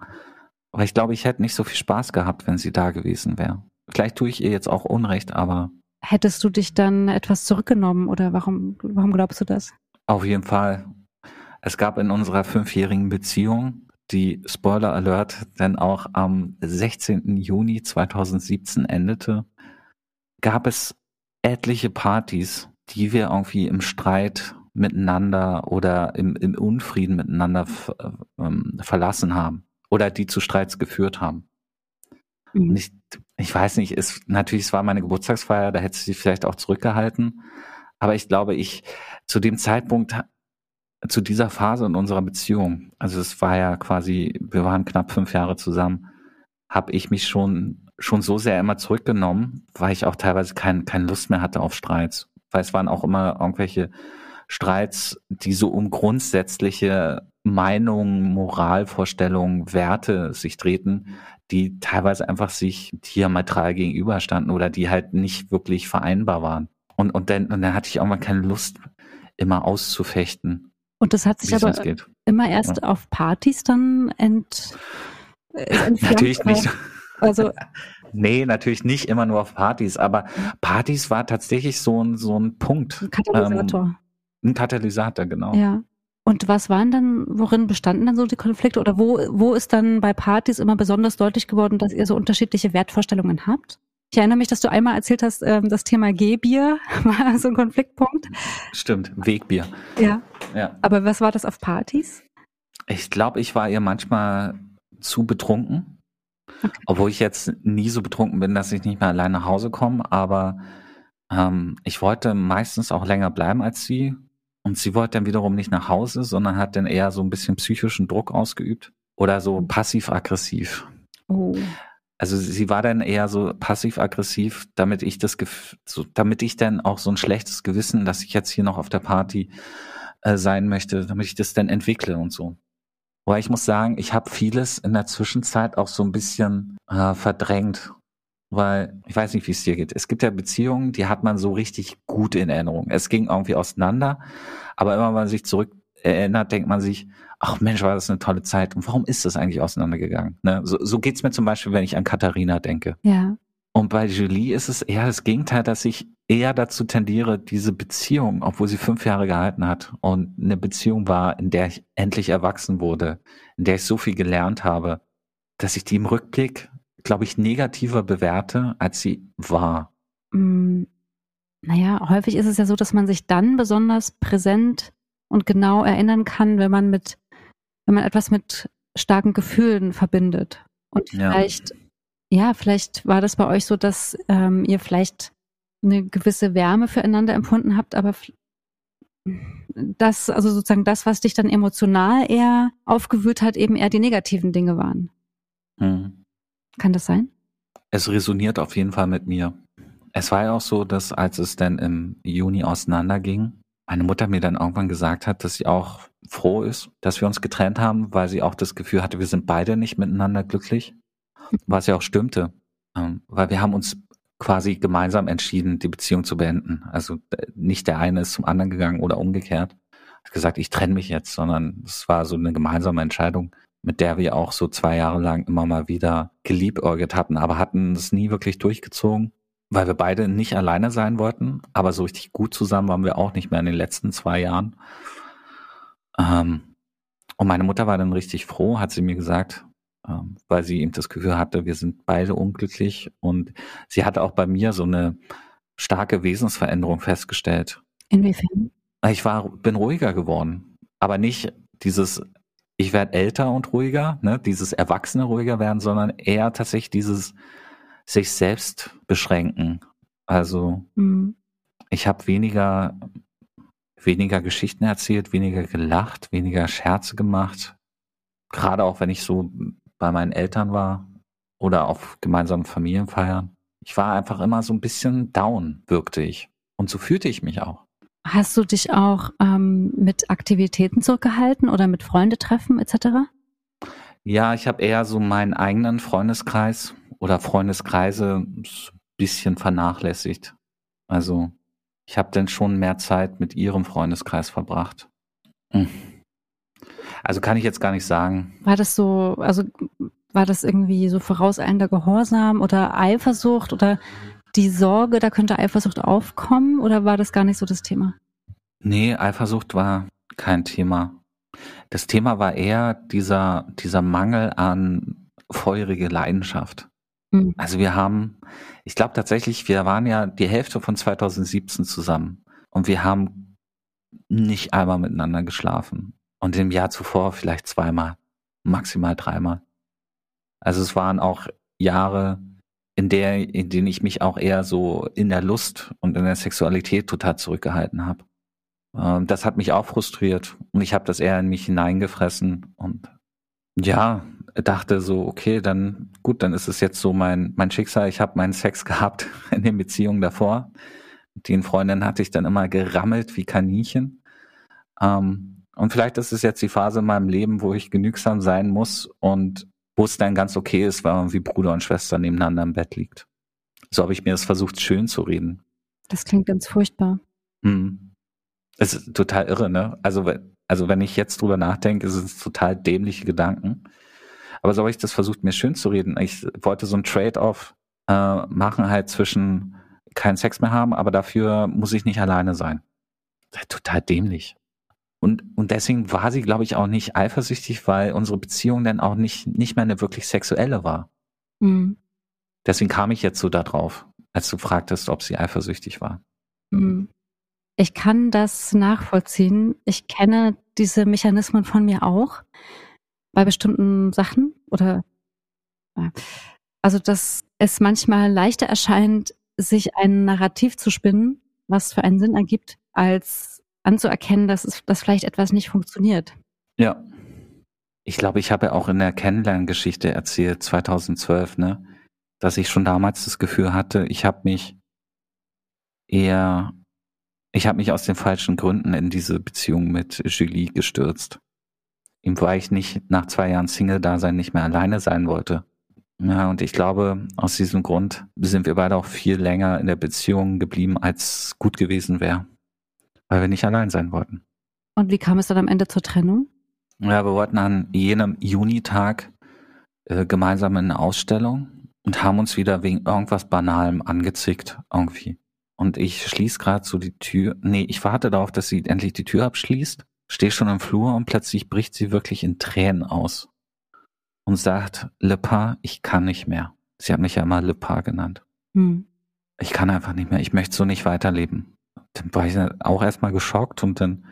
Aber ich glaube, ich hätte nicht so viel Spaß gehabt, wenn sie da gewesen wäre. Vielleicht tue ich ihr jetzt auch Unrecht, aber Hättest du dich dann etwas zurückgenommen oder warum, warum glaubst du das? Auf jeden Fall. Es gab in unserer fünfjährigen Beziehung, die Spoiler Alert dann auch am 16. Juni 2017 endete, gab es etliche Partys, die wir irgendwie im Streit miteinander oder im, im Unfrieden miteinander ähm, verlassen haben oder die zu Streits geführt haben. Mhm. Und ich, ich weiß nicht, es, natürlich, es war meine Geburtstagsfeier, da hätte sie vielleicht auch zurückgehalten. Aber ich glaube, ich zu dem Zeitpunkt, zu dieser Phase in unserer Beziehung, also es war ja quasi, wir waren knapp fünf Jahre zusammen, habe ich mich schon, schon so sehr immer zurückgenommen, weil ich auch teilweise kein, keine Lust mehr hatte auf Streits. Weil es waren auch immer irgendwelche Streits, die so um grundsätzliche Meinungen, Moralvorstellungen, Werte sich drehten, die teilweise einfach sich diametral gegenüberstanden oder die halt nicht wirklich vereinbar waren. Und, und, dann, und dann hatte ich auch mal keine Lust, immer auszufechten, Und das hat sich aber immer erst auf Partys dann ent, äh, Natürlich nicht. Also [LAUGHS] Nee, natürlich nicht immer nur auf Partys, aber Partys war tatsächlich so ein, so ein Punkt. ein Katalysator. Ein Katalysator, genau. Ja. Und was waren dann, worin bestanden dann so die Konflikte? Oder wo, wo ist dann bei Partys immer besonders deutlich geworden, dass ihr so unterschiedliche Wertvorstellungen habt? Ich erinnere mich, dass du einmal erzählt hast, ähm, das Thema G-Bier [LAUGHS] war so ein Konfliktpunkt. Stimmt, Wegbier. Ja. Ja. Aber was war das auf Partys? Ich glaube, ich war ihr manchmal zu betrunken. Okay. Obwohl ich jetzt nie so betrunken bin, dass ich nicht mehr allein nach Hause komme, aber ähm, ich wollte meistens auch länger bleiben als sie. Und sie wollte dann wiederum nicht nach Hause, sondern hat dann eher so ein bisschen psychischen Druck ausgeübt. Oder so passiv-aggressiv. Oh. Also sie war dann eher so passiv-aggressiv, damit ich das, so, damit ich dann auch so ein schlechtes Gewissen, dass ich jetzt hier noch auf der Party äh, sein möchte, damit ich das dann entwickle und so. Aber ich muss sagen, ich habe vieles in der Zwischenzeit auch so ein bisschen äh, verdrängt, weil ich weiß nicht, wie es dir geht. Es gibt ja Beziehungen, die hat man so richtig gut in Erinnerung. Es ging irgendwie auseinander, aber immer wenn man sich zurück erinnert, denkt man sich, ach Mensch, war das eine tolle Zeit und warum ist das eigentlich auseinandergegangen? Ne? So, so geht's mir zum Beispiel, wenn ich an Katharina denke. Ja. Und bei Julie ist es eher das Gegenteil, dass ich eher dazu tendiere, diese Beziehung, obwohl sie fünf Jahre gehalten hat und eine Beziehung war, in der ich endlich erwachsen wurde, in der ich so viel gelernt habe, dass ich die im Rückblick, glaube ich, negativer bewerte, als sie war. Mm, Naja, häufig ist es ja so, dass man sich dann besonders präsent und genau erinnern kann, wenn man mit, wenn man etwas mit starken Gefühlen verbindet. Und Ja. vielleicht, ja, vielleicht war das bei euch so, dass ähm, ihr vielleicht eine gewisse Wärme füreinander empfunden habt, aber das, also sozusagen das, was dich dann emotional eher aufgewühlt hat, eben eher die negativen Dinge waren. Hm. Kann das sein? Es resoniert auf jeden Fall mit mir. Es war ja auch so, dass als es dann im Juni auseinanderging, meine Mutter mir dann irgendwann gesagt hat, dass sie auch froh ist, dass wir uns getrennt haben, weil sie auch das Gefühl hatte, wir sind beide nicht miteinander glücklich. Was ja auch stimmte. Ähm, Weil wir haben uns quasi gemeinsam entschieden, die Beziehung zu beenden. Also äh, nicht der eine ist zum anderen gegangen oder umgekehrt. Hat gesagt, ich trenne mich jetzt, sondern es war so eine gemeinsame Entscheidung, mit der wir auch so zwei Jahre lang immer mal wieder geliebäugelt hatten, aber hatten es nie wirklich durchgezogen, weil wir beide nicht alleine sein wollten, aber so richtig gut zusammen waren wir auch nicht mehr in den letzten zwei Jahren. Ähm, und meine Mutter war dann richtig froh, hat sie mir gesagt, ähm, weil sie eben das Gefühl hatte, wir sind beide unglücklich und sie hatte auch bei mir so eine starke Wesensveränderung festgestellt. Inwiefern? Ich war, bin ruhiger geworden. Aber nicht dieses, ich werde älter und ruhiger, ne, dieses Erwachsene ruhiger werden, sondern eher tatsächlich dieses sich selbst beschränken. Also Mhm. ich habe weniger, weniger Geschichten erzählt, weniger gelacht, weniger Scherze gemacht. Gerade auch wenn ich so bei meinen Eltern war oder auf gemeinsamen Familienfeiern. Ich war einfach immer so ein bisschen down, wirkte ich. Und so fühlte ich mich auch. Hast du dich auch ähm, mit Aktivitäten zurückgehalten oder mit Freunde treffen etc.? Ja, ich habe eher so meinen eigenen Freundeskreis oder Freundeskreise ein bisschen vernachlässigt. Also ich habe dann schon mehr Zeit mit ihrem Freundeskreis verbracht. Hm. Also kann ich jetzt gar nicht sagen. War das so, also war das irgendwie so vorauseilender Gehorsam oder Eifersucht oder die Sorge, da könnte Eifersucht aufkommen oder war das gar nicht so das Thema? Nee, Eifersucht war kein Thema. Das Thema war eher dieser, dieser Mangel an feurige Leidenschaft. Mhm. Also wir haben, ich glaube tatsächlich, wir waren ja die Hälfte von 2017 zusammen und wir haben nicht einmal miteinander geschlafen. Und im Jahr zuvor vielleicht zweimal, maximal dreimal. Also es waren auch Jahre, in der, in denen ich mich auch eher so in der Lust und in der Sexualität total zurückgehalten habe. Ähm, Das hat mich auch frustriert und ich habe das eher in mich hineingefressen und ja, dachte so, okay, dann gut, dann ist es jetzt so mein mein Schicksal. Ich habe meinen Sex [LAUGHS] gehabt in den Beziehungen davor. Den Freundinnen hatte ich dann immer gerammelt wie Kaninchen. Ähm, und vielleicht ist es jetzt die Phase in meinem Leben, wo ich genügsam sein muss und wo es dann ganz okay ist, weil man wie Bruder und Schwester nebeneinander im Bett liegt. So habe ich mir das versucht, schön zu reden. Das klingt ganz furchtbar. Hm. Es ist total irre, ne? Also, wenn- also wenn ich jetzt drüber nachdenke, ist es total dämliche Gedanken. Aber so habe ich das versucht, mir schön zu reden. Ich wollte so ein Trade-off äh, machen halt zwischen keinen Sex mehr haben, aber dafür muss ich nicht alleine sein. Total dämlich. Und, und deswegen war sie, glaube ich, auch nicht eifersüchtig, weil unsere Beziehung dann auch nicht, nicht mehr eine wirklich sexuelle war. Mhm. Deswegen kam ich jetzt so da drauf, als du fragtest, ob sie eifersüchtig war. Mhm. Ich kann das nachvollziehen. Ich kenne diese Mechanismen von mir auch bei bestimmten Sachen oder ja. also dass es manchmal leichter erscheint, sich ein Narrativ zu spinnen, was für einen Sinn ergibt, als anzuerkennen, dass es dass vielleicht etwas nicht funktioniert. Ja. Ich glaube, ich habe auch in der Kennenlerngeschichte erzählt, 2012, ne, dass ich schon damals das Gefühl hatte, ich habe mich eher, ich habe mich aus den falschen Gründen in diese Beziehung mit Julie gestürzt. Ihm, weil ich nicht nach zwei Jahren Single-Dasein nicht mehr alleine sein wollte. Ja, und ich glaube, aus diesem Grund sind wir beide auch viel länger in der Beziehung geblieben, als gut gewesen wäre. Weil wir nicht allein sein wollten. Und wie kam es dann am Ende zur Trennung? Ja, wir wollten an jenem Junitag äh, gemeinsam in eine Ausstellung und haben uns wieder wegen irgendwas Banalem angezickt, irgendwie. Und ich schließe gerade so die Tür. Nee, ich warte darauf, dass sie endlich die Tür abschließt, stehe schon im Flur und plötzlich bricht sie wirklich in Tränen aus und sagt, Lepa, ich kann nicht mehr. Sie hat mich ja immer Lepa genannt. Hm. Ich kann einfach nicht mehr, ich möchte so nicht weiterleben. Dann war ich auch erstmal geschockt und dann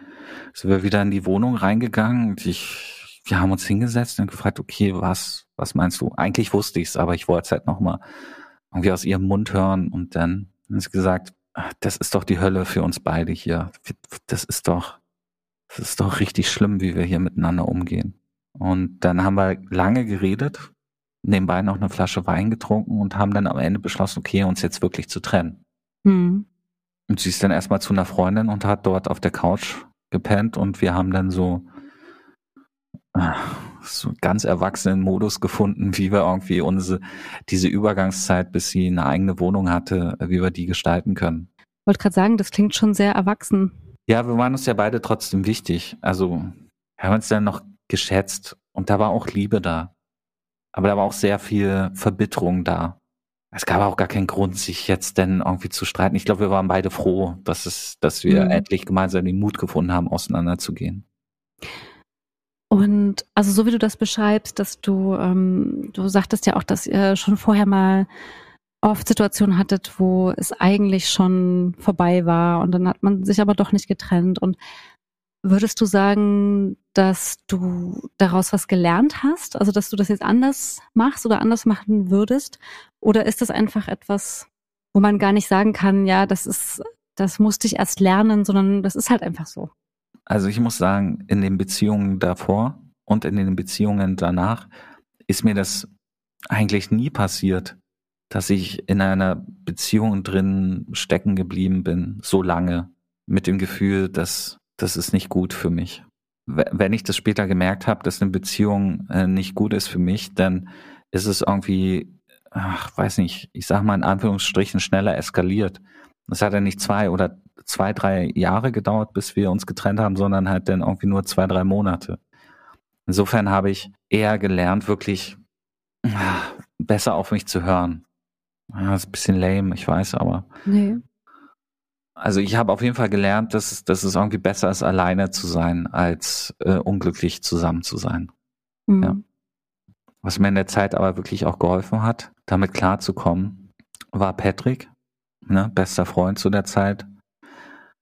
sind wir wieder in die Wohnung reingegangen und ich, wir haben uns hingesetzt und gefragt, okay, was, was meinst du? Eigentlich wusste ich's, aber ich wollte es halt nochmal irgendwie aus ihrem Mund hören und dann hat sie gesagt, "Ach, das ist doch die Hölle für uns beide hier. Das ist doch, das ist doch richtig schlimm, wie wir hier miteinander umgehen. Und dann haben wir lange geredet, nebenbei noch eine Flasche Wein getrunken und haben dann am Ende beschlossen, okay, uns jetzt wirklich zu trennen. Hm. Und sie ist dann erstmal zu einer Freundin und hat dort auf der Couch gepennt und wir haben dann so, ah, so ganz erwachsenen Modus gefunden, wie wir irgendwie unsere, diese Übergangszeit, bis sie eine eigene Wohnung hatte, wie wir die gestalten können. Wollte gerade sagen, das klingt schon sehr erwachsen. Ja, wir waren uns ja beide trotzdem wichtig. Also wir haben uns dann noch geschätzt und da war auch Liebe da. Aber da war auch sehr viel Verbitterung da. Es gab auch gar keinen Grund, sich jetzt denn irgendwie zu streiten. Ich glaube, wir waren beide froh, dass es, dass wir Mhm. endlich gemeinsam den Mut gefunden haben, auseinanderzugehen. Und also so wie du das beschreibst, dass du, ähm, du sagtest ja auch, dass ihr schon vorher mal oft Situationen hattet, wo es eigentlich schon vorbei war und dann hat man sich aber doch nicht getrennt. Und würdest du sagen, dass du daraus was gelernt hast? Also, dass du das jetzt anders machst oder anders machen würdest? Oder ist das einfach etwas, wo man gar nicht sagen kann, ja, das ist, das musste ich erst lernen, sondern das ist halt einfach so? Also ich muss sagen, in den Beziehungen davor und in den Beziehungen danach ist mir das eigentlich nie passiert, dass ich in einer Beziehung drin stecken geblieben bin, so lange, mit dem Gefühl, dass das ist nicht gut für mich. Wenn ich das später gemerkt habe, dass eine Beziehung äh, nicht gut ist für mich, dann ist es irgendwie, ach, weiß nicht, ich sag mal in Anführungsstrichen schneller eskaliert. Es hat ja nicht zwei oder zwei, drei Jahre gedauert, bis wir uns getrennt haben, sondern halt dann irgendwie nur zwei, drei Monate. Insofern habe ich eher gelernt, wirklich ach, besser auf mich zu hören. Ja, ist ein bisschen lame, ich weiß, aber. Nee. Also ich habe auf jeden Fall gelernt, dass, es- dass es irgendwie besser ist, alleine zu sein, als äh, unglücklich zusammen zu sein. Mhm. Ja. Was mir in der Zeit aber wirklich auch geholfen hat, damit klarzukommen, war Patrick, ne, bester Freund zu der Zeit.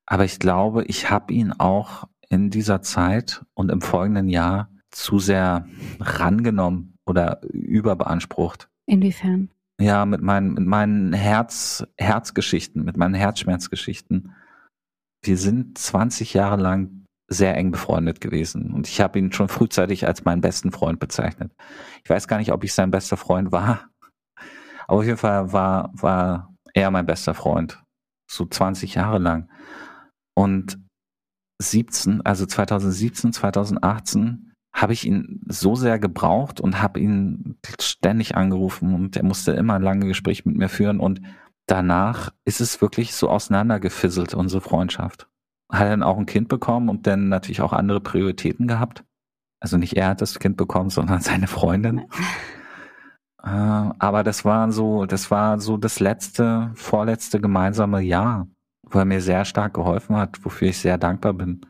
Aber ich glaube, ich habe ihn auch in dieser Zeit und im folgenden Jahr zu sehr rangenommen oder überbeansprucht. Inwiefern? Ja, mit meinen, mit meinen Herz, Herzgeschichten, mit meinen Herzschmerzgeschichten. Wir sind 20 Jahre lang sehr eng befreundet gewesen und ich habe ihn schon frühzeitig als meinen besten Freund bezeichnet. Ich weiß gar nicht, ob ich sein bester Freund war, aber auf jeden Fall war, war er mein bester Freund. So 20 Jahre lang. Und 17, also 2017, 2018 habe ich ihn so sehr gebraucht und habe ihn ständig angerufen und er musste immer lange Gespräche mit mir führen und danach ist es wirklich so auseinandergefisselt, unsere Freundschaft. Hat dann auch ein Kind bekommen und dann natürlich auch andere Prioritäten gehabt. Also nicht er hat das Kind bekommen, sondern [LAUGHS] seine Freundin. Äh, aber das war so, das war so das letzte, vorletzte gemeinsame Jahr, wo er mir sehr stark geholfen hat, wofür ich sehr dankbar bin.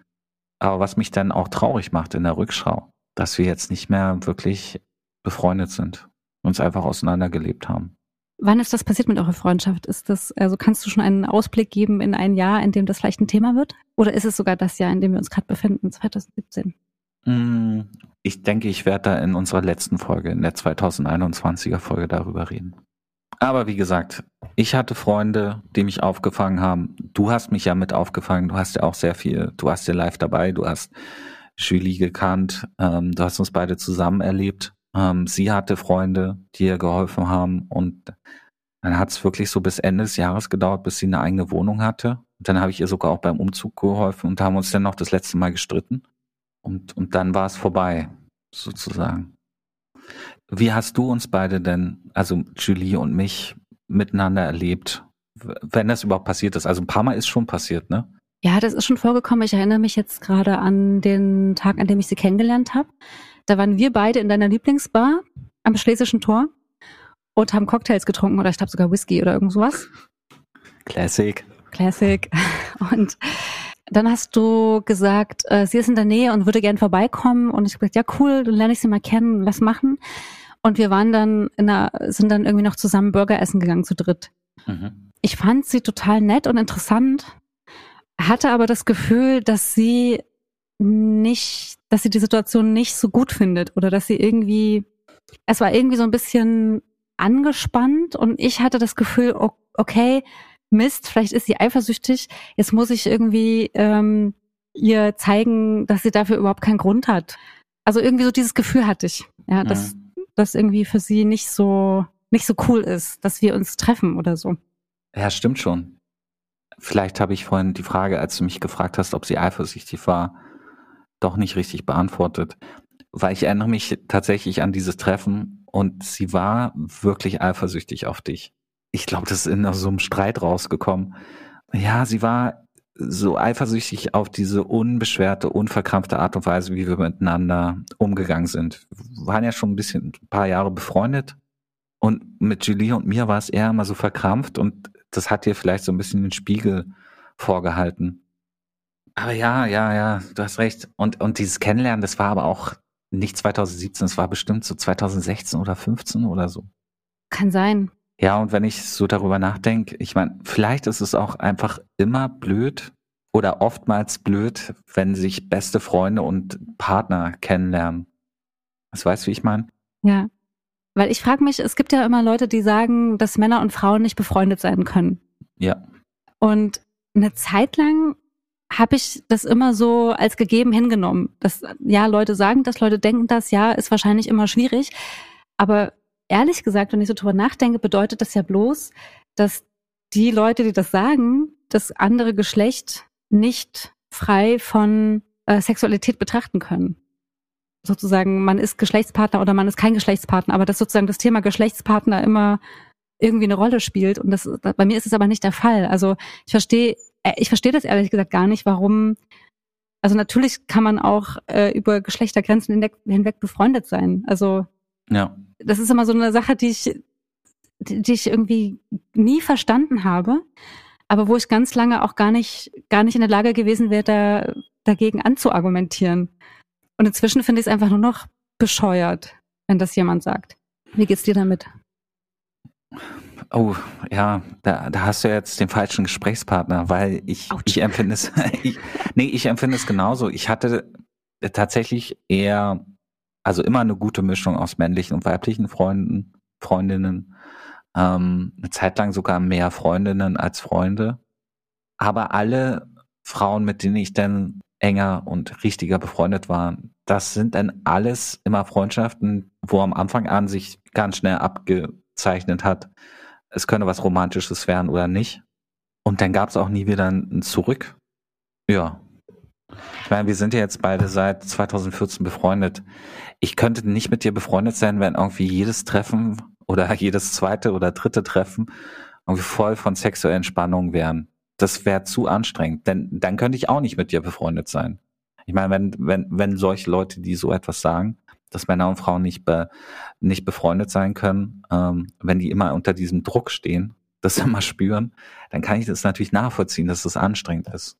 Aber was mich dann auch traurig macht in der Rückschau, dass wir jetzt nicht mehr wirklich befreundet sind, uns einfach auseinandergelebt haben. Wann ist das passiert mit eurer Freundschaft? Ist das, also kannst du schon einen Ausblick geben in ein Jahr, in dem das vielleicht ein Thema wird? Oder ist es sogar das Jahr, in dem wir uns gerade befinden, 2017? Mm, Ich denke, ich werde da in unserer letzten Folge, in der 2021er Folge darüber reden. Aber wie gesagt, ich hatte Freunde, die mich aufgefangen haben. Du hast mich ja mit aufgefangen. Du hast ja auch sehr viel, du warst ja live dabei. Du hast Julie gekannt. Ähm, du hast uns beide zusammen erlebt. Ähm, sie hatte Freunde, die ihr geholfen haben. Und dann hat es wirklich so bis Ende des Jahres gedauert, bis sie eine eigene Wohnung hatte. Und dann habe ich ihr sogar auch beim Umzug geholfen und haben uns dann noch das letzte Mal gestritten. Und, und dann war es vorbei, sozusagen. Wie hast du uns beide denn, also Julie und mich, miteinander erlebt, wenn das überhaupt passiert ist? Also ein paar Mal ist schon passiert, ne? Ja, das ist schon vorgekommen. Ich erinnere mich jetzt gerade an den Tag, an dem ich sie kennengelernt habe. Da waren wir beide in deiner Lieblingsbar am Schlesischen Tor und haben Cocktails getrunken oder ich glaube sogar Whisky oder irgend sowas. Classic. Classic. [LAUGHS] Und dann hast du gesagt, äh, sie ist in der Nähe und würde gern vorbeikommen. Und ich habe gesagt, ja cool, dann lerne ich sie mal kennen, lass machen. Und wir waren dann in einer, sind dann irgendwie noch zusammen Burger essen gegangen zu dritt. Mhm. Ich fand sie total nett und interessant, hatte aber das Gefühl, dass sie nicht, dass sie die Situation nicht so gut findet oder dass sie irgendwie, es war irgendwie so ein bisschen angespannt und ich hatte das Gefühl, okay, Mist, vielleicht ist sie eifersüchtig, jetzt muss ich irgendwie ähm, ihr zeigen, dass sie dafür überhaupt keinen Grund hat. Also irgendwie so dieses Gefühl hatte ich, ja, dass das irgendwie für sie nicht so nicht so cool ist, dass wir uns treffen oder so. Ja, stimmt schon. Vielleicht habe ich vorhin die Frage, als du mich gefragt hast, ob sie eifersüchtig war, doch nicht richtig beantwortet. Weil ich erinnere mich tatsächlich an dieses Treffen und sie war wirklich eifersüchtig auf dich. Ich glaube, das ist in so einem Streit rausgekommen. Ja, sie war so eifersüchtig auf diese unbeschwerte, unverkrampfte Art und Weise, wie wir miteinander umgegangen sind. Wir waren ja schon ein bisschen, ein paar Jahre befreundet und mit Julie und mir war es eher immer so verkrampft und das hat dir vielleicht so ein bisschen den Spiegel vorgehalten. Aber ja, ja, ja, du hast recht. Und, und dieses Kennenlernen, das war aber auch nicht 2017, es war bestimmt so 2016 oder 15 oder so. Kann sein. Ja, und wenn ich so darüber nachdenke, ich meine, vielleicht ist es auch einfach immer blöd oder oftmals blöd, wenn sich beste Freunde und Partner kennenlernen. Das weißt du, wie ich meine? Ja. Weil ich frage mich, es gibt ja immer Leute, die sagen, dass Männer und Frauen nicht befreundet sein können. Ja. Und eine Zeit lang habe ich das immer so als gegeben hingenommen. Dass, ja, Leute sagen das, Leute denken das, ja, ist wahrscheinlich immer schwierig. Aber ehrlich gesagt, wenn ich so drüber nachdenke, bedeutet das ja bloß, dass die Leute, die das sagen, das andere Geschlecht nicht frei von äh, Sexualität betrachten können. Sozusagen, man ist Geschlechtspartner oder man ist kein Geschlechtspartner, aber dass sozusagen das Thema Geschlechtspartner immer irgendwie eine Rolle spielt. Und das, bei mir ist es aber nicht der Fall. Also ich verstehe, äh, ich verstehe das ehrlich gesagt gar nicht, warum. Also natürlich kann man auch äh, über Geschlechtergrenzen hinweg, hinweg befreundet sein. Also Ja. das ist immer so eine Sache, die ich, die, die ich irgendwie nie verstanden habe, aber wo ich ganz lange auch gar nicht, gar nicht in der Lage gewesen wäre, da, dagegen anzuargumentieren. Und inzwischen finde ich es einfach nur noch bescheuert, wenn das jemand sagt. Wie geht's dir damit? Oh, ja, da, da hast du jetzt den falschen Gesprächspartner, weil ich, ich empfinde es, [LAUGHS] ich, nee, ich empfinde es genauso. Ich hatte tatsächlich eher, also immer eine gute Mischung aus männlichen und weiblichen Freunden, Freundinnen. Ähm, eine Zeit lang sogar mehr Freundinnen als Freunde. Aber alle Frauen, mit denen ich dann enger und richtiger befreundet war, das sind dann alles immer Freundschaften, wo am Anfang an sich ganz schnell abgezeichnet hat, es könne was Romantisches werden oder nicht. Und dann gab es auch nie wieder ein Zurück. Ja. Ich meine, wir sind ja jetzt beide seit 2014 befreundet. Ich könnte nicht mit dir befreundet sein, wenn irgendwie jedes Treffen oder [LAUGHS] jedes zweite oder dritte Treffen irgendwie voll von sexuellen Spannungen wären. Das wäre zu anstrengend, denn dann könnte ich auch nicht mit dir befreundet sein. Ich meine, wenn, wenn, wenn solche Leute, die so etwas sagen, dass Männer und Frauen nicht, be, nicht befreundet sein können, ähm, wenn die immer unter diesem Druck stehen, [LAUGHS] das immer spüren, dann kann ich das natürlich nachvollziehen, dass das anstrengend ist.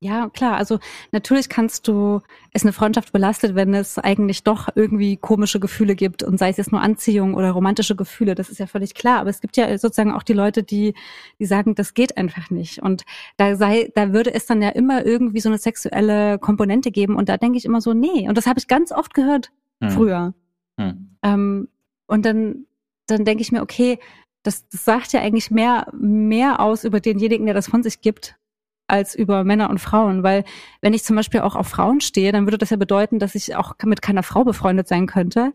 Ja, klar. Also natürlich kannst du, ist eine Freundschaft belastet, wenn es eigentlich doch irgendwie komische Gefühle gibt und sei es jetzt nur Anziehung oder romantische Gefühle, das ist ja völlig klar. Aber es gibt ja sozusagen auch die Leute, die, die sagen, das geht einfach nicht. Und da sei, da würde es dann ja immer irgendwie so eine sexuelle Komponente geben. Und da denke ich immer so, nee. Und das habe ich ganz oft gehört Hm. früher. Hm. Ähm, und dann, dann denke ich mir, okay, das, das sagt ja eigentlich mehr, mehr aus über denjenigen, der das von sich gibt, als über Männer und Frauen. Weil wenn ich zum Beispiel auch auf Frauen stehe, dann würde das ja bedeuten, dass ich auch mit keiner Frau befreundet sein könnte,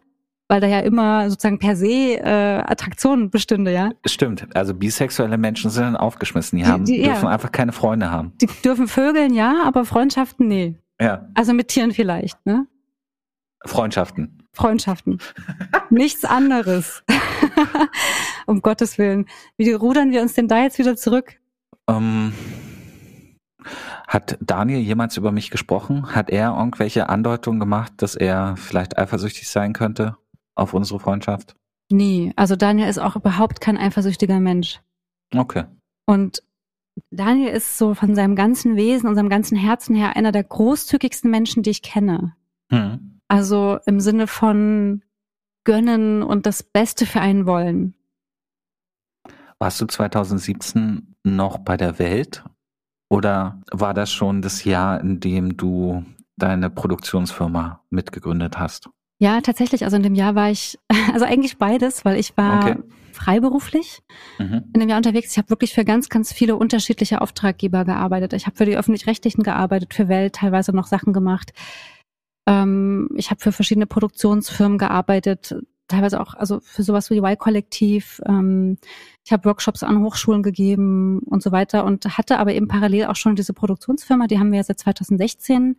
weil da ja immer sozusagen per se äh, Attraktion bestünde, ja. Stimmt. Also bisexuelle Menschen sind dann aufgeschmissen. Die, Die- haben, die- ja. dürfen einfach keine Freunde haben. Die dürfen vögeln, ja, aber Freundschaften, nee. Ja. Also mit Tieren vielleicht, ne? Freundschaften. Freundschaften. [LAUGHS] Nichts anderes. [LAUGHS] um Gottes Willen. Wie rudern wir uns denn da jetzt wieder zurück? Ähm, hat Daniel jemals über mich gesprochen? Hat er irgendwelche Andeutungen gemacht, dass er vielleicht eifersüchtig sein könnte auf unsere Freundschaft? Nee, also Daniel ist auch überhaupt kein eifersüchtiger Mensch. Okay. Und Daniel ist so von seinem ganzen Wesen und seinem ganzen Herzen her einer der großzügigsten Menschen, die ich kenne. Hm. Also im Sinne von gönnen und das Beste für einen wollen. Warst du 2017 noch bei der Welt? Oder war das schon das Jahr, in dem du deine Produktionsfirma mitgegründet hast? Ja, tatsächlich. Also in dem Jahr war ich, [LAUGHS] also eigentlich beides, weil ich war Okay. freiberuflich Mhm. in dem Jahr unterwegs. Ich habe wirklich für ganz, ganz viele unterschiedliche Auftraggeber gearbeitet. Ich habe für die öffentlich-rechtlichen gearbeitet, für Welt teilweise noch Sachen gemacht. Ähm, ich habe für verschiedene Produktionsfirmen gearbeitet, teilweise auch also für sowas wie Y-Kollektiv. Ähm, ich habe Workshops an Hochschulen gegeben und so weiter und hatte aber eben parallel auch schon diese Produktionsfirma, die haben wir ja seit 2016.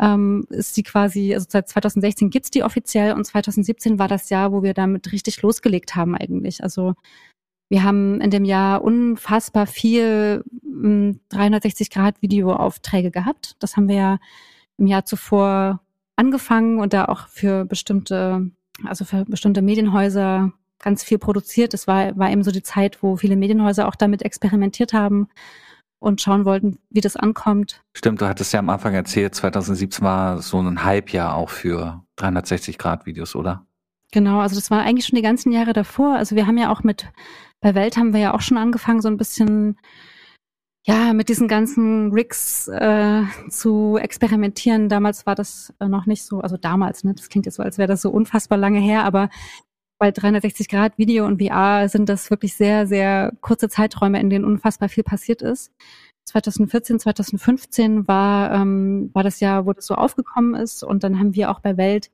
Ähm, ist die quasi, also seit 2016 gibt's die offiziell und 2017 war das Jahr, wo wir damit richtig losgelegt haben eigentlich. Also wir haben in dem Jahr unfassbar viel 360-Grad-Videoaufträge gehabt. Das haben wir ja im Jahr zuvor angefangen und da auch für bestimmte, also für bestimmte Medienhäuser ganz viel produziert. Das war, war eben so die Zeit, wo viele Medienhäuser auch damit experimentiert haben und schauen wollten, wie das ankommt. Stimmt, du hattest ja am Anfang erzählt, 2017 war so ein Halbjahr auch für 360-Grad-Videos, oder? Genau, also das war eigentlich schon die ganzen Jahre davor. Also wir haben ja auch mit, bei Welt haben wir ja auch schon angefangen, so ein bisschen, ja, mit diesen ganzen Rigs äh, zu experimentieren. Damals war das äh, noch nicht so, also damals, ne, das klingt jetzt so, als wäre das so unfassbar lange her, aber bei 360 Grad Video und VR sind das wirklich sehr, sehr kurze Zeiträume, in denen unfassbar viel passiert ist. 2014, 2015 war, ähm, war das Jahr, wo das so aufgekommen ist. Und dann haben wir auch bei Welt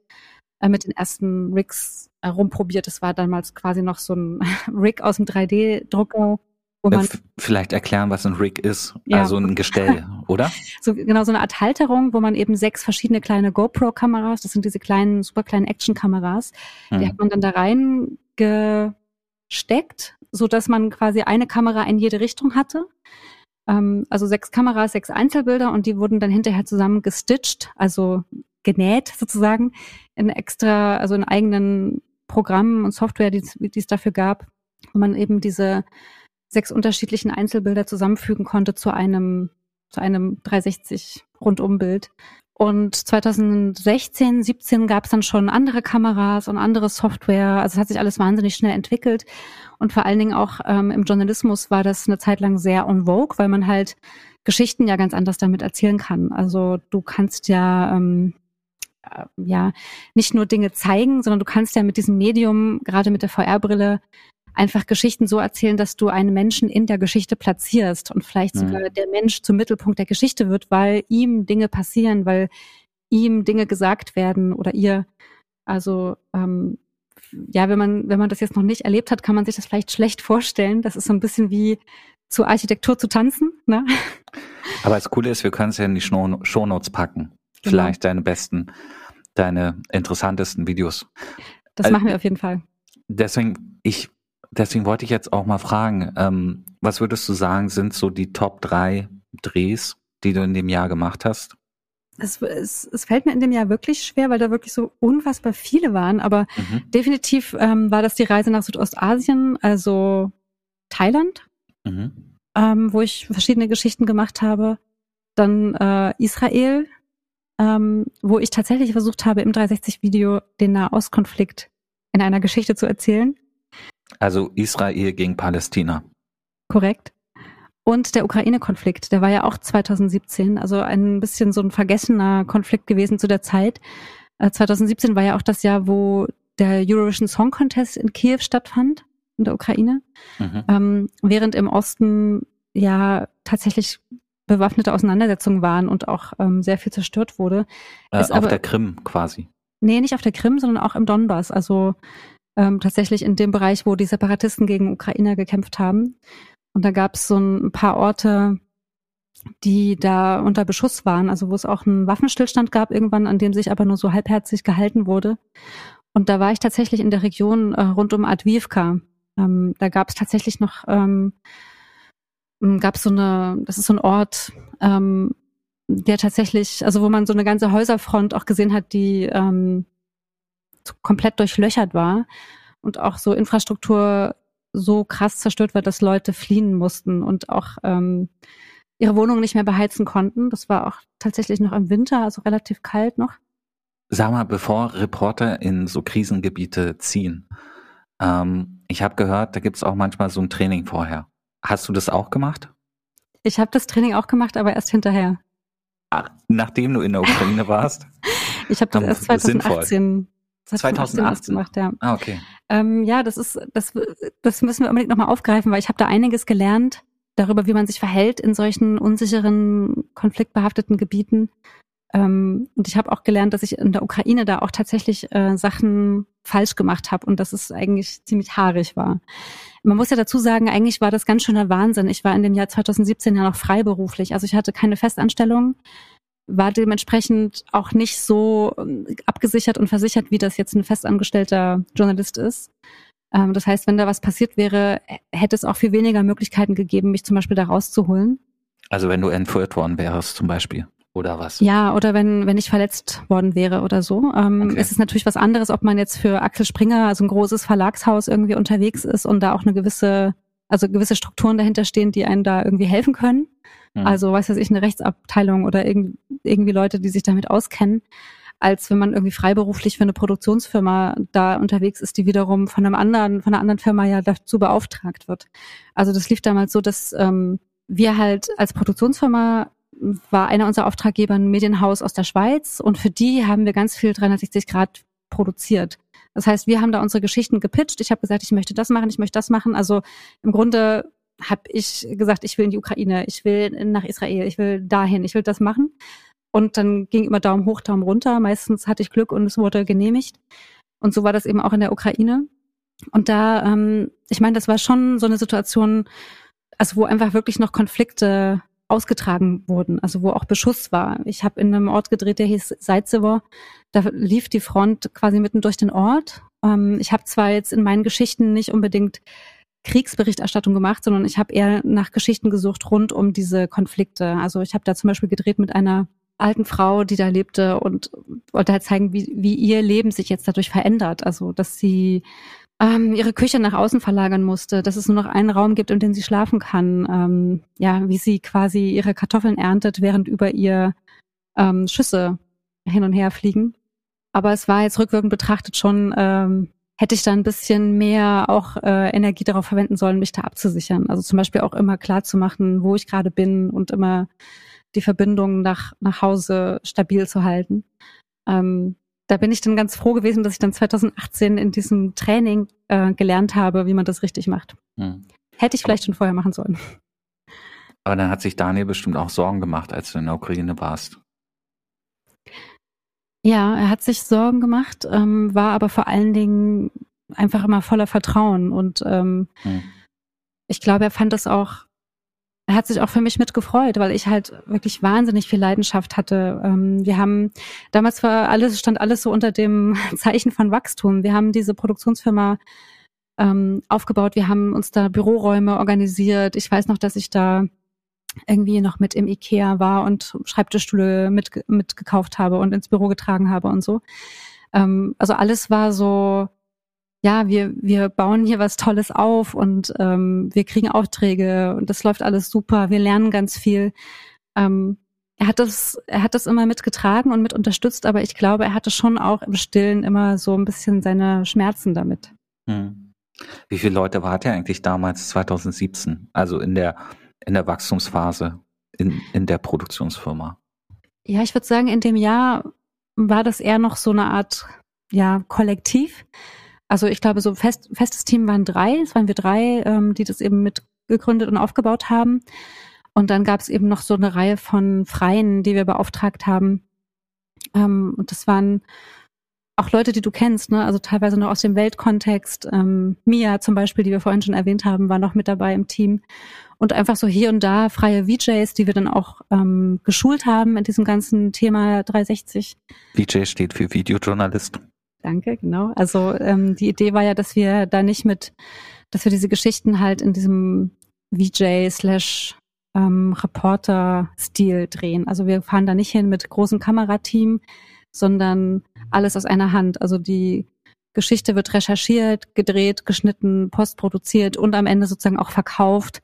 äh, mit den ersten Rigs äh, rumprobiert. Das war damals quasi noch so ein [LAUGHS] Rig aus dem 3D-Drucker, wo Äh, man f- Vielleicht erklären, was ein Rig ist. Ja. Also ein Gestell, [LAUGHS] oder? so genau so eine Art Halterung, wo man eben sechs verschiedene kleine GoPro-Kameras, das sind diese kleinen, super kleinen Action-Kameras, die Hm. hat man dann da rein gesteckt, so dass man quasi eine Kamera in jede Richtung hatte. Ähm, also sechs Kameras, sechs Einzelbilder und die wurden dann hinterher zusammen gestitcht, also genäht sozusagen in extra, also in eigenen Programmen und Software, die die es dafür gab, wo man eben diese sechs unterschiedlichen Einzelbilder zusammenfügen konnte zu einem zu einem 360 Rundumbild. Und 2016, 17 gab es dann schon andere Kameras und andere Software. Also es hat sich alles wahnsinnig schnell entwickelt. Und vor allen Dingen auch ähm, im Journalismus war das eine Zeit lang sehr on vogue, weil man halt Geschichten ja ganz anders damit erzählen kann. Also du kannst ja ähm, äh, ja nicht nur Dinge zeigen, sondern du kannst ja mit diesem Medium, gerade mit der VR-Brille, einfach Geschichten so erzählen, dass du einen Menschen in der Geschichte platzierst und vielleicht Mhm. sogar der Mensch zum Mittelpunkt der Geschichte wird, weil ihm Dinge passieren, weil ihm Dinge gesagt werden oder ihr. Also ähm, ja, wenn man wenn man das jetzt noch nicht erlebt hat, kann man sich das vielleicht schlecht vorstellen. Das ist so ein bisschen wie zur Architektur zu tanzen. Ne? Aber das Coole ist, wir können es ja in die Show- Shownotes packen. Genau. Vielleicht deine besten, deine interessantesten Videos. Das Also- machen wir auf jeden Fall. Deswegen, ich, deswegen wollte ich jetzt auch mal fragen, ähm, was würdest du sagen, sind so die Top drei Drehs, die du in dem Jahr gemacht hast? Es, es, es fällt mir in dem Jahr wirklich schwer, weil da wirklich so unfassbar viele waren. Aber Mhm. definitiv ähm, war das die Reise nach Südostasien, also Thailand, Mhm. ähm, wo ich verschiedene Geschichten gemacht habe. Dann äh, Israel, ähm, wo ich tatsächlich versucht habe, im 360-Video den Nahostkonflikt in einer Geschichte zu erzählen. Also Israel gegen Palästina. Korrekt. Und der Ukraine-Konflikt, der war ja auch 2017, also ein bisschen so ein vergessener Konflikt gewesen zu der Zeit. Äh, 2017 war ja auch das Jahr, wo der Eurovision Song Contest in Kiew stattfand, in der Ukraine, Mhm. ähm, während im Osten ja tatsächlich bewaffnete Auseinandersetzungen waren und auch ähm, sehr viel zerstört wurde. Äh, auf aber- der Krim quasi. Nee, nicht auf der Krim, sondern auch im Donbass. Also ähm, tatsächlich in dem Bereich, wo die Separatisten gegen Ukrainer gekämpft haben. Und da gab es so ein paar Orte, die da unter Beschuss waren, also wo es auch einen Waffenstillstand gab irgendwann, an dem sich aber nur so halbherzig gehalten wurde. Und da war ich tatsächlich in der Region äh, rund um Advivka. Ähm, da gab es tatsächlich noch, ähm, gab so eine, das ist so ein Ort, ähm, der tatsächlich, also wo man so eine ganze Häuserfront auch gesehen hat, die ähm, komplett durchlöchert war und auch so Infrastruktur so krass zerstört war, dass Leute fliehen mussten und auch ähm, ihre Wohnungen nicht mehr beheizen konnten. Das war auch tatsächlich noch im Winter, also relativ kalt noch. Sag mal, bevor Reporter in so Krisengebiete ziehen, ähm, ich habe gehört, da gibt's auch manchmal so ein Training vorher. Hast du das auch gemacht? Ich habe das Training auch gemacht, aber erst hinterher. Ach, nachdem du in der Ukraine warst? [LAUGHS] Ich habe das erst das sinnvoll. 2018, 2018. erst gemacht, ja. Ah, okay. Ähm, ja, das ist, das, das müssen wir unbedingt nochmal aufgreifen, weil ich habe da einiges gelernt darüber, wie man sich verhält in solchen unsicheren, konfliktbehafteten Gebieten. Ähm, und ich habe auch gelernt, dass ich in der Ukraine da auch tatsächlich äh, Sachen falsch gemacht habe und dass es eigentlich ziemlich haarig war. Man muss ja dazu sagen, eigentlich war das ganz schöner Wahnsinn. Ich war in dem Jahr 2017 ja noch freiberuflich. Also ich hatte keine Festanstellung, war dementsprechend auch nicht so ähm, abgesichert und versichert, wie das jetzt ein festangestellter Journalist ist. Ähm, das heißt, wenn da was passiert wäre, hätte es auch viel weniger Möglichkeiten gegeben, mich zum Beispiel da rauszuholen. Also wenn du entführt worden wärst zum Beispiel. Oder was? Ja, oder wenn, wenn ich verletzt worden wäre oder so. Ähm, Okay. Es ist natürlich was anderes, ob man jetzt für Axel Springer, also ein großes Verlagshaus, irgendwie unterwegs ist und da auch eine gewisse, also gewisse Strukturen dahinter stehen, die einen da irgendwie helfen können. Hm. Also, weiß was ich, eine Rechtsabteilung oder irgend, irgendwie Leute, die sich damit auskennen. als wenn man irgendwie freiberuflich für eine Produktionsfirma da unterwegs ist, die wiederum von einem anderen, von einer anderen Firma ja dazu beauftragt wird. Also das lief damals so, dass ähm, wir halt als Produktionsfirma war einer unserer Auftraggeber ein Medienhaus aus der Schweiz und für die haben wir ganz viel 360 Grad produziert. Das heißt, wir haben da unsere Geschichten gepitcht. Ich habe gesagt, ich möchte das machen, ich möchte das machen. Also im Grunde habe ich gesagt, ich will in die Ukraine, ich will nach Israel, ich will dahin, ich will das machen. Und dann ging immer Daumen hoch, Daumen runter. Meistens hatte ich Glück und es wurde genehmigt. Und so war das eben auch in der Ukraine. Und da, ähm, ich meine, das war schon so eine Situation, also wo einfach wirklich noch Konflikte ausgetragen wurden, also wo auch Beschuss war. Ich habe in einem Ort gedreht, der hieß Seitzewo. Da lief die Front quasi mitten durch den Ort. Ähm, ich habe zwar jetzt in meinen Geschichten nicht unbedingt Kriegsberichterstattung gemacht, sondern ich habe eher nach Geschichten gesucht rund um diese Konflikte. Also ich habe da zum Beispiel gedreht mit einer alten Frau, die da lebte und wollte halt zeigen, wie, wie ihr Leben sich jetzt dadurch verändert. Also dass sie ähm, ihre Küche nach außen verlagern musste, dass es nur noch einen Raum gibt, in dem sie schlafen kann. Ähm, ja, wie sie quasi ihre Kartoffeln erntet, während über ihr ähm, Schüsse hin und her fliegen. Aber es war jetzt rückwirkend betrachtet schon, ähm, hätte ich da ein bisschen mehr auch äh, Energie darauf verwenden sollen, mich da abzusichern. Also zum Beispiel auch immer klar zu machen, wo ich gerade bin und immer die Verbindung nach, nach Hause stabil zu halten. Ähm, da bin ich dann ganz froh gewesen, dass ich dann 2018 in diesem Training äh, gelernt habe, wie man das richtig macht. Hm. Hätte ich vielleicht schon vorher machen sollen. Aber dann hat sich Daniel bestimmt auch Sorgen gemacht, als du in der Ukraine warst. Ja, er hat sich Sorgen gemacht, ähm, war aber vor allen Dingen einfach immer voller Vertrauen und ähm, hm. ich glaube, er fand das auch er hat sich auch für mich mitgefreut, weil ich halt wirklich wahnsinnig viel Leidenschaft hatte. Ähm, wir haben, damals war alles, stand alles so unter dem [LAUGHS] Zeichen von Wachstum. Wir haben diese Produktionsfirma ähm, aufgebaut, wir haben uns da Büroräume organisiert. Ich weiß noch, dass ich da irgendwie noch mit im Ikea war und Schreibtischstühle mit, mitgekauft habe und ins Büro getragen habe und so. Ähm, also alles war so, ja, wir, wir bauen hier was Tolles auf und ähm, wir kriegen Aufträge und das läuft alles super, wir lernen ganz viel. Ähm, er hat das, er hat das immer mitgetragen und mit unterstützt, aber ich glaube, er hatte schon auch im Stillen immer so ein bisschen seine Schmerzen damit. Hm. Wie viele Leute wart ihr eigentlich damals 2017? Also in der, in der Wachstumsphase, in, in der Produktionsfirma? Ja, ich würde sagen, in dem Jahr war das eher noch so eine Art, ja, Kollektiv also ich glaube, so fest, festes Team waren drei, es waren wir drei, ähm, die das eben mitgegründet und aufgebaut haben. Und dann gab es eben noch so eine Reihe von Freien, die wir beauftragt haben. Ähm, und das waren auch Leute, die du kennst, ne? also teilweise noch aus dem Weltkontext. Ähm, Mia zum Beispiel, die wir vorhin schon erwähnt haben, war noch mit dabei im Team. Und einfach so hier und da freie VJs, die wir dann auch ähm, geschult haben in diesem ganzen Thema 360. VJ steht für Videojournalist. Danke, genau. Also ähm, die Idee war ja, dass wir da nicht mit, dass wir diese Geschichten halt in diesem VJ slash ähm, Reporter-Stil drehen. Also wir fahren da nicht hin mit großem Kamerateam, sondern alles aus einer Hand. Also die Geschichte wird recherchiert, gedreht, geschnitten, postproduziert und am Ende sozusagen auch verkauft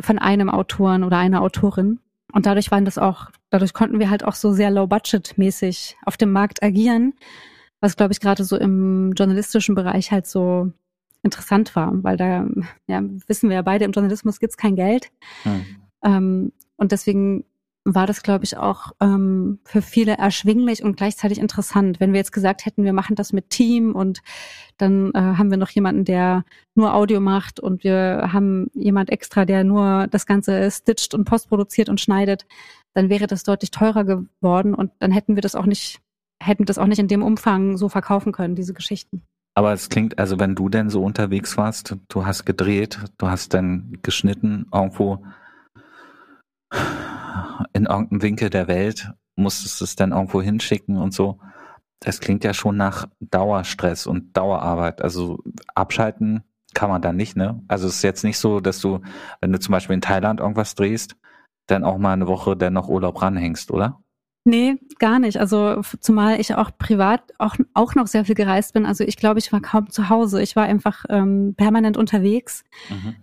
von einem Autoren oder einer Autorin. Und dadurch waren das auch, dadurch konnten wir halt auch so sehr low-budget-mäßig auf dem Markt agieren, was glaube ich gerade so im journalistischen Bereich halt so interessant war, weil da, ja, wissen wir ja beide, im Journalismus gibt's kein Geld. Hm. Ähm, und deswegen war das, glaube ich, auch ähm, für viele erschwinglich und gleichzeitig interessant. Wenn wir jetzt gesagt hätten, wir machen das mit Team und dann äh, haben wir noch jemanden, der nur Audio macht und wir haben jemand extra, der nur das Ganze stitcht und postproduziert und schneidet, dann wäre das deutlich teurer geworden und dann hätten wir das auch nicht hätten das auch nicht in dem Umfang so verkaufen können, diese Geschichten. Aber es klingt, also wenn du denn so unterwegs warst, du hast gedreht, du hast dann geschnitten irgendwo in irgendeinem Winkel der Welt, musstest es dann irgendwo hinschicken und so. Das klingt ja schon nach Dauerstress und Dauerarbeit. Also abschalten kann man da nicht, ne? Also es ist jetzt nicht so, dass du, wenn du zum Beispiel in Thailand irgendwas drehst, dann auch mal eine Woche dann noch Urlaub ranhängst, oder? Nee, gar nicht. Also zumal ich auch privat auch, auch noch sehr viel gereist bin. Also ich glaube, ich war kaum zu Hause. Ich war einfach ähm, permanent unterwegs. Mhm.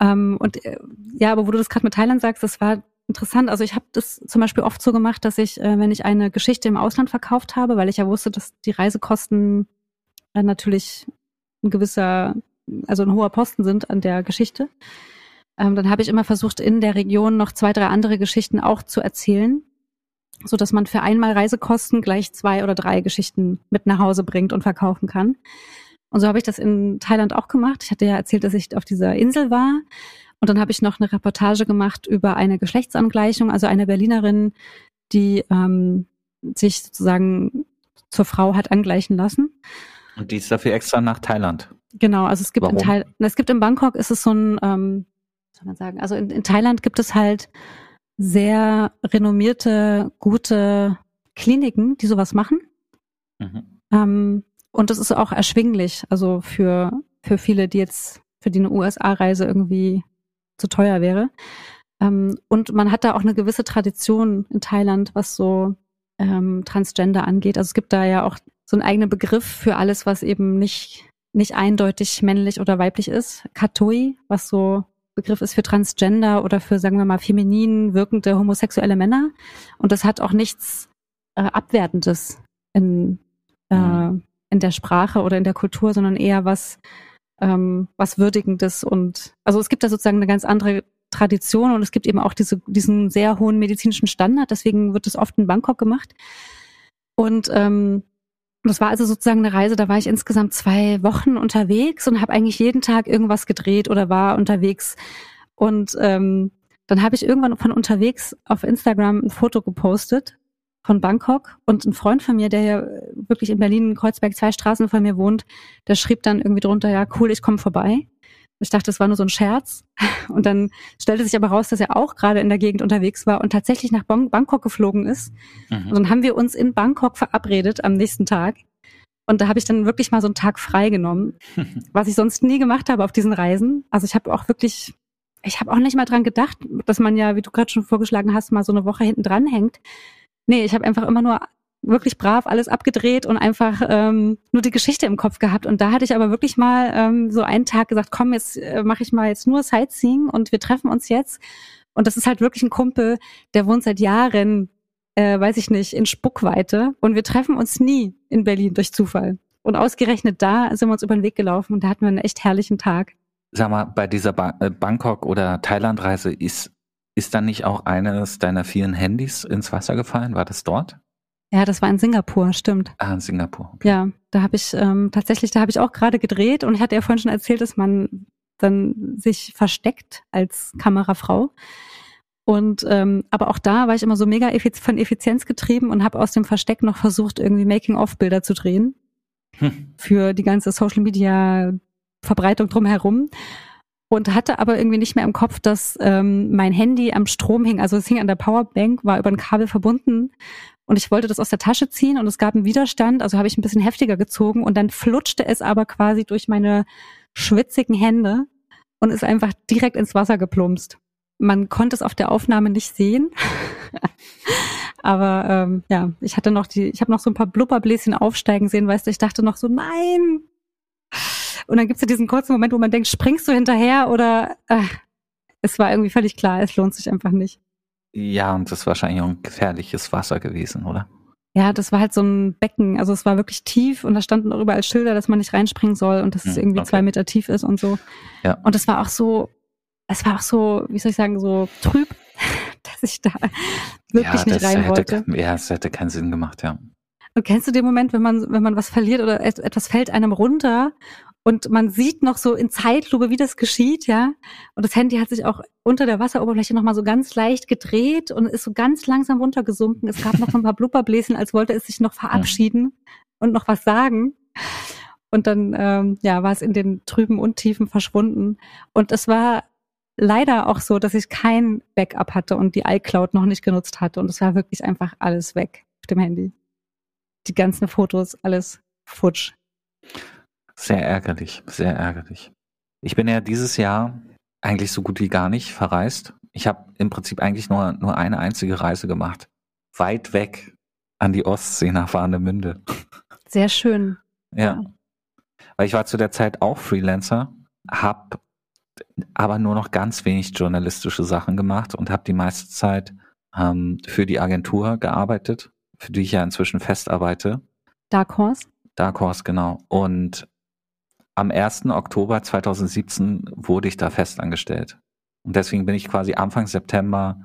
Ähm, und äh, ja, aber wo du das gerade mit Thailand sagst, das war interessant. Also ich habe das zum Beispiel oft so gemacht, dass ich, äh, wenn ich eine Geschichte im Ausland verkauft habe, weil ich ja wusste, dass die Reisekosten äh, natürlich ein gewisser, also ein hoher Posten sind an der Geschichte, ähm, dann habe ich immer versucht, in der Region noch zwei, drei andere Geschichten auch zu erzählen, so dass man für einmal Reisekosten gleich zwei oder drei Geschichten mit nach Hause bringt und verkaufen kann. Und so habe ich das in Thailand auch gemacht. Ich hatte ja erzählt, dass ich auf dieser Insel war. Und dann habe ich noch eine Reportage gemacht über eine Geschlechtsangleichung, also eine Berlinerin, die ähm, sich sozusagen zur Frau hat angleichen lassen. Und die ist dafür extra nach Thailand. Genau, also es gibt in Warum? Thailand, es gibt in Bangkok ist es so ein, ähm, was soll man sagen, also in, in Thailand gibt es halt sehr renommierte, gute Kliniken, die sowas machen. Mhm. Ähm, und das ist auch erschwinglich, also für, für viele, die jetzt, für die eine USA-Reise irgendwie zu teuer wäre. Ähm, und man hat da auch eine gewisse Tradition in Thailand, was so ähm, Transgender angeht. Also es gibt da ja auch so einen eigenen Begriff für alles, was eben nicht, nicht eindeutig männlich oder weiblich ist. Katoi, was so Begriff ist für Transgender oder für, sagen wir mal, feminin wirkende homosexuelle Männer. Und das hat auch nichts äh, Abwertendes in, äh, Mhm. In der Sprache oder in der Kultur, sondern eher was, ähm, was Würdigendes. Und also es gibt da sozusagen eine ganz andere Tradition und es gibt eben auch diese, diesen sehr hohen medizinischen Standard. Deswegen wird es oft in Bangkok gemacht. Und ähm, das war also sozusagen eine Reise, da war ich insgesamt zwei Wochen unterwegs und habe eigentlich jeden Tag irgendwas gedreht oder war unterwegs. Und ähm, dann habe ich irgendwann von unterwegs auf Instagram ein Foto gepostet von Bangkok und ein Freund von mir, der ja wirklich in Berlin, Kreuzberg, zwei Straßen von mir wohnt, der schrieb dann irgendwie drunter, ja cool, ich komme vorbei. Ich dachte, das war nur so ein Scherz. [LAUGHS] Und dann stellte sich aber raus, dass er auch gerade in der Gegend unterwegs war und tatsächlich nach Bang- Bangkok geflogen ist. Und Mhm. dann haben wir uns in Bangkok verabredet am nächsten Tag. Und da habe ich dann wirklich mal so einen Tag frei genommen, [LAUGHS] was ich sonst nie gemacht habe auf diesen Reisen. Also ich habe auch wirklich, ich habe auch nicht mal dran gedacht, dass man ja, wie du gerade schon vorgeschlagen hast, mal so eine Woche hinten dran hängt. Nee, ich habe einfach immer nur wirklich brav alles abgedreht und einfach ähm, nur die Geschichte im Kopf gehabt. Und da hatte ich aber wirklich mal ähm, so einen Tag gesagt, komm, jetzt äh, mache ich mal jetzt nur Sightseeing und wir treffen uns jetzt. Und das ist halt wirklich ein Kumpel, der wohnt seit Jahren, äh, weiß ich nicht, in Spuckweite. Und wir treffen uns nie in Berlin durch Zufall. Und ausgerechnet da sind wir uns über den Weg gelaufen und da hatten wir einen echt herrlichen Tag. Sag mal, bei dieser ba äh, Bangkok- oder Thailand-Reise ist, ist dann nicht auch eines deiner vielen Handys ins Wasser gefallen? War das dort? Ja, das war in Singapur, stimmt. Ah, in Singapur. Okay. Ja, da habe ich ähm, tatsächlich, da habe ich auch gerade gedreht und ich hatte ja vorhin schon erzählt, dass man dann sich versteckt als Kamerafrau. Und ähm, aber auch da war ich immer so mega effiz von Effizienz getrieben und habe aus dem Versteck noch versucht, irgendwie Making-of-Bilder zu drehen Hm. für die ganze Social Media Verbreitung drumherum. Und hatte aber irgendwie nicht mehr im Kopf, dass ähm, mein Handy am Strom hing. Also es hing an der Powerbank, war über ein Kabel verbunden. Und ich wollte das aus der Tasche ziehen und es gab einen Widerstand. Also habe ich ein bisschen heftiger gezogen und dann flutschte es aber quasi durch meine schwitzigen Hände und ist einfach direkt ins Wasser geplumpst. Man konnte es auf der Aufnahme nicht sehen. [LAUGHS] Aber ähm, ja, ich hatte noch die, ich habe noch so ein paar Blubberbläschen aufsteigen sehen, weißt du, ich dachte noch so, nein. Und dann gibt's ja diesen kurzen Moment, wo man denkt, springst du hinterher oder äh, es war irgendwie völlig klar, es lohnt sich einfach nicht. Ja, und das ist wahrscheinlich auch ein gefährliches Wasser gewesen, oder? Ja, das war halt so ein Becken, also es war wirklich tief und da standen auch überall Schilder, dass man nicht reinspringen soll und dass es Hm, irgendwie okay. zwei Meter tief ist und so. Ja. Und es war auch so, es war auch so, wie soll ich sagen, so trüb, [LAUGHS] dass ich da wirklich ja, nicht rein hätte, wollte. Ja, es hätte keinen Sinn gemacht, ja. Und kennst du den Moment, wenn man, wenn man was verliert oder et- etwas fällt einem runter und man sieht noch so in Zeitlupe, wie das geschieht, ja? Und das Handy hat sich auch unter der Wasseroberfläche nochmal so ganz leicht gedreht und ist so ganz langsam runtergesunken. Es gab noch so ein paar Blubberbläschen, als wollte es sich noch verabschieden und noch was sagen. Und dann, ähm, ja, war es in den trüben Untiefen verschwunden. Und es war leider auch so, dass ich kein Backup hatte und die iCloud noch nicht genutzt hatte. Und es war wirklich einfach alles weg auf dem Handy die ganzen Fotos, alles futsch. Sehr ärgerlich, sehr ärgerlich. Ich bin ja dieses Jahr eigentlich so gut wie gar nicht verreist. Ich habe im Prinzip eigentlich nur, nur eine einzige Reise gemacht. Weit weg an die Ostsee nach Warnemünde. Sehr schön. Ja. Weil ich war zu der Zeit auch Freelancer, hab aber nur noch ganz wenig journalistische Sachen gemacht und habe die meiste Zeit ähm, für die Agentur gearbeitet, für die ich ja inzwischen fest arbeite. Dark Horse? Dark Horse, genau. Und am 1. Oktober 2017 wurde ich da festangestellt. Und deswegen bin ich quasi Anfang September,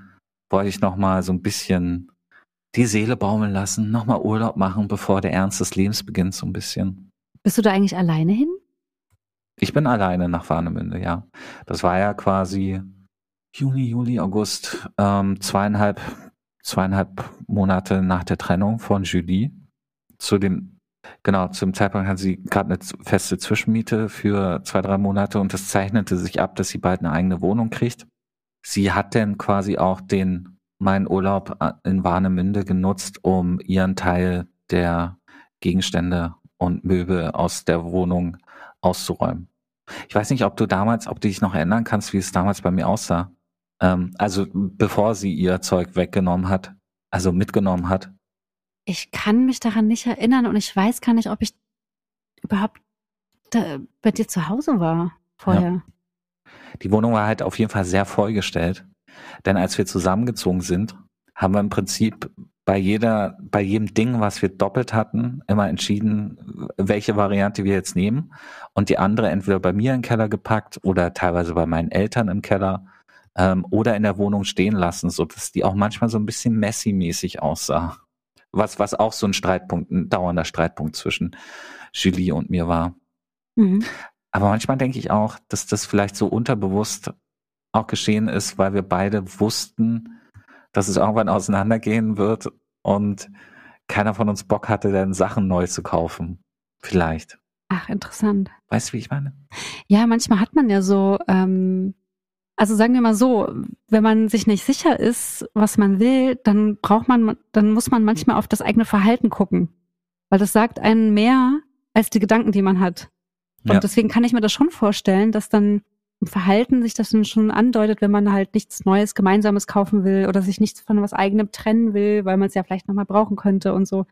wollte ich nochmal so ein bisschen die Seele baumeln lassen, nochmal Urlaub machen, bevor der Ernst des Lebens beginnt, so ein bisschen. Bist du da eigentlich alleine hin? Ich bin alleine nach Warnemünde, ja. Das war ja quasi Juni, Juli, August, ähm, zweieinhalb, zweieinhalb Monate nach der Trennung von Julie. Zu dem, genau, zum Zeitpunkt hat sie gerade eine feste Zwischenmiete für zwei, drei Monate und es zeichnete sich ab, dass sie bald eine eigene Wohnung kriegt. Sie hat dann quasi auch den, meinen Urlaub äh, in Warnemünde genutzt, um ihren Teil der Gegenstände und Möbel aus der Wohnung auszuräumen. Ich weiß nicht, ob du damals, ob du dich noch erinnern kannst, wie es damals bei mir aussah. Ähm, also bevor sie ihr Zeug weggenommen hat, also mitgenommen hat. Ich kann mich daran nicht erinnern und ich weiß gar nicht, ob ich überhaupt bei dir zu Hause war vorher. Ja. Die Wohnung war halt auf jeden Fall sehr vollgestellt. Denn als wir zusammengezogen sind, haben wir im Prinzip bei jeder, bei jedem Ding, was wir doppelt hatten, immer entschieden, welche Variante wir jetzt nehmen und die andere entweder bei mir im Keller gepackt oder teilweise bei meinen Eltern im Keller ähm, oder in der Wohnung stehen lassen, so dass die auch manchmal so ein bisschen messy-mäßig aussah. Was, was auch so ein Streitpunkt, ein dauernder Streitpunkt zwischen Julie und mir war. Mhm. Aber manchmal denke ich auch, dass das vielleicht so unterbewusst auch geschehen ist, weil wir beide wussten, dass es irgendwann auseinandergehen wird und keiner von uns Bock hatte, dann Sachen neu zu kaufen. Vielleicht. Ach, interessant. Weißt du, wie ich meine? Ja, manchmal hat man ja so, ähm, also sagen wir mal so, wenn man sich nicht sicher ist, was man will, dann braucht man, dann muss man manchmal auf das eigene Verhalten gucken. Weil das sagt einen mehr als die Gedanken, die man hat. Und ja. deswegen kann ich mir das schon vorstellen, dass dann im Verhalten sich das dann schon andeutet, wenn man halt nichts Neues, Gemeinsames kaufen will oder sich nichts von was eigenem trennen will, weil man es ja vielleicht nochmal brauchen könnte und so.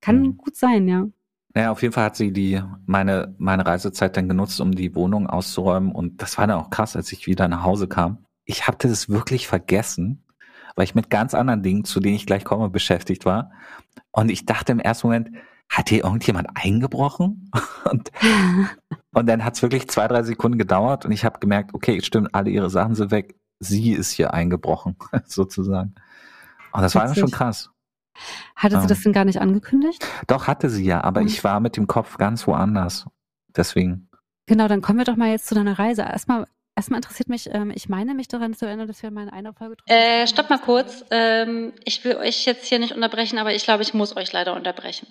Kann mhm. gut sein, ja. Ja, auf jeden Fall hat sie die meine meine Reisezeit dann genutzt, um die Wohnung auszuräumen und das war dann auch krass, als ich wieder nach Hause kam. Ich hatte das wirklich vergessen, weil ich mit ganz anderen Dingen, zu denen ich gleich komme, beschäftigt war. Und ich dachte im ersten Moment, hat hier irgendjemand eingebrochen? [LAUGHS] Und, und dann hat es wirklich zwei, drei Sekunden gedauert und ich habe gemerkt, okay, stimmt, alle ihre Sachen sind weg. Sie ist hier eingebrochen, [LAUGHS] sozusagen. Und das war schon krass. Hatte sie das denn gar nicht angekündigt? Doch, hatte sie ja, aber mhm. ich war mit dem Kopf ganz woanders. Deswegen. Genau, dann kommen wir doch mal jetzt zu deiner Reise. Erstmal, erstmal interessiert mich, ähm, ich meine mich daran zu erinnern, dass wir mal in einer Folge drüber Äh, stopp mal kurz. Ähm, ich will euch jetzt hier nicht unterbrechen, aber ich glaube, ich muss euch leider unterbrechen.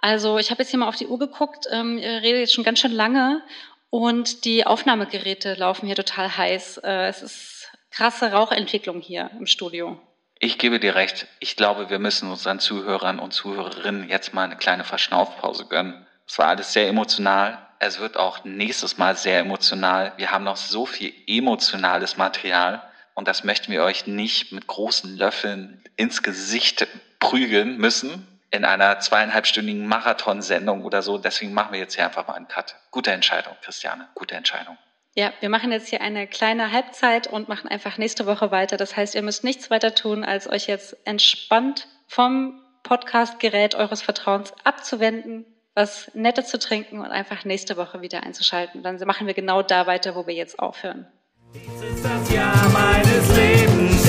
Also ich habe jetzt hier mal auf die Uhr geguckt, ähm, ihr redet jetzt schon ganz schön lange und die Aufnahmegeräte laufen hier total heiß. Äh, es ist krasse Rauchentwicklung hier im Studio. Ich gebe dir recht. Ich glaube, wir müssen unseren Zuhörern und Zuhörerinnen jetzt mal eine kleine Verschnaufpause gönnen. Es war alles sehr emotional. Es wird auch nächstes Mal sehr emotional. Wir haben noch so viel emotionales Material und das möchten wir euch nicht mit großen Löffeln ins Gesicht prügeln müssen in einer zweieinhalbstündigen Marathonsendung oder so. Deswegen machen wir jetzt hier einfach mal einen Cut. Gute Entscheidung, Christiane. Gute Entscheidung. Ja, wir machen jetzt hier eine kleine Halbzeit und machen einfach nächste Woche weiter. Das heißt, ihr müsst nichts weiter tun, als euch jetzt entspannt vom Podcast-Gerät eures Vertrauens abzuwenden, was Nettes zu trinken und einfach nächste Woche wieder einzuschalten. Dann machen wir genau da weiter, wo wir jetzt aufhören. Dies ist das Jahr meines Lebens.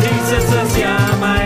Dies ist das Jahr meines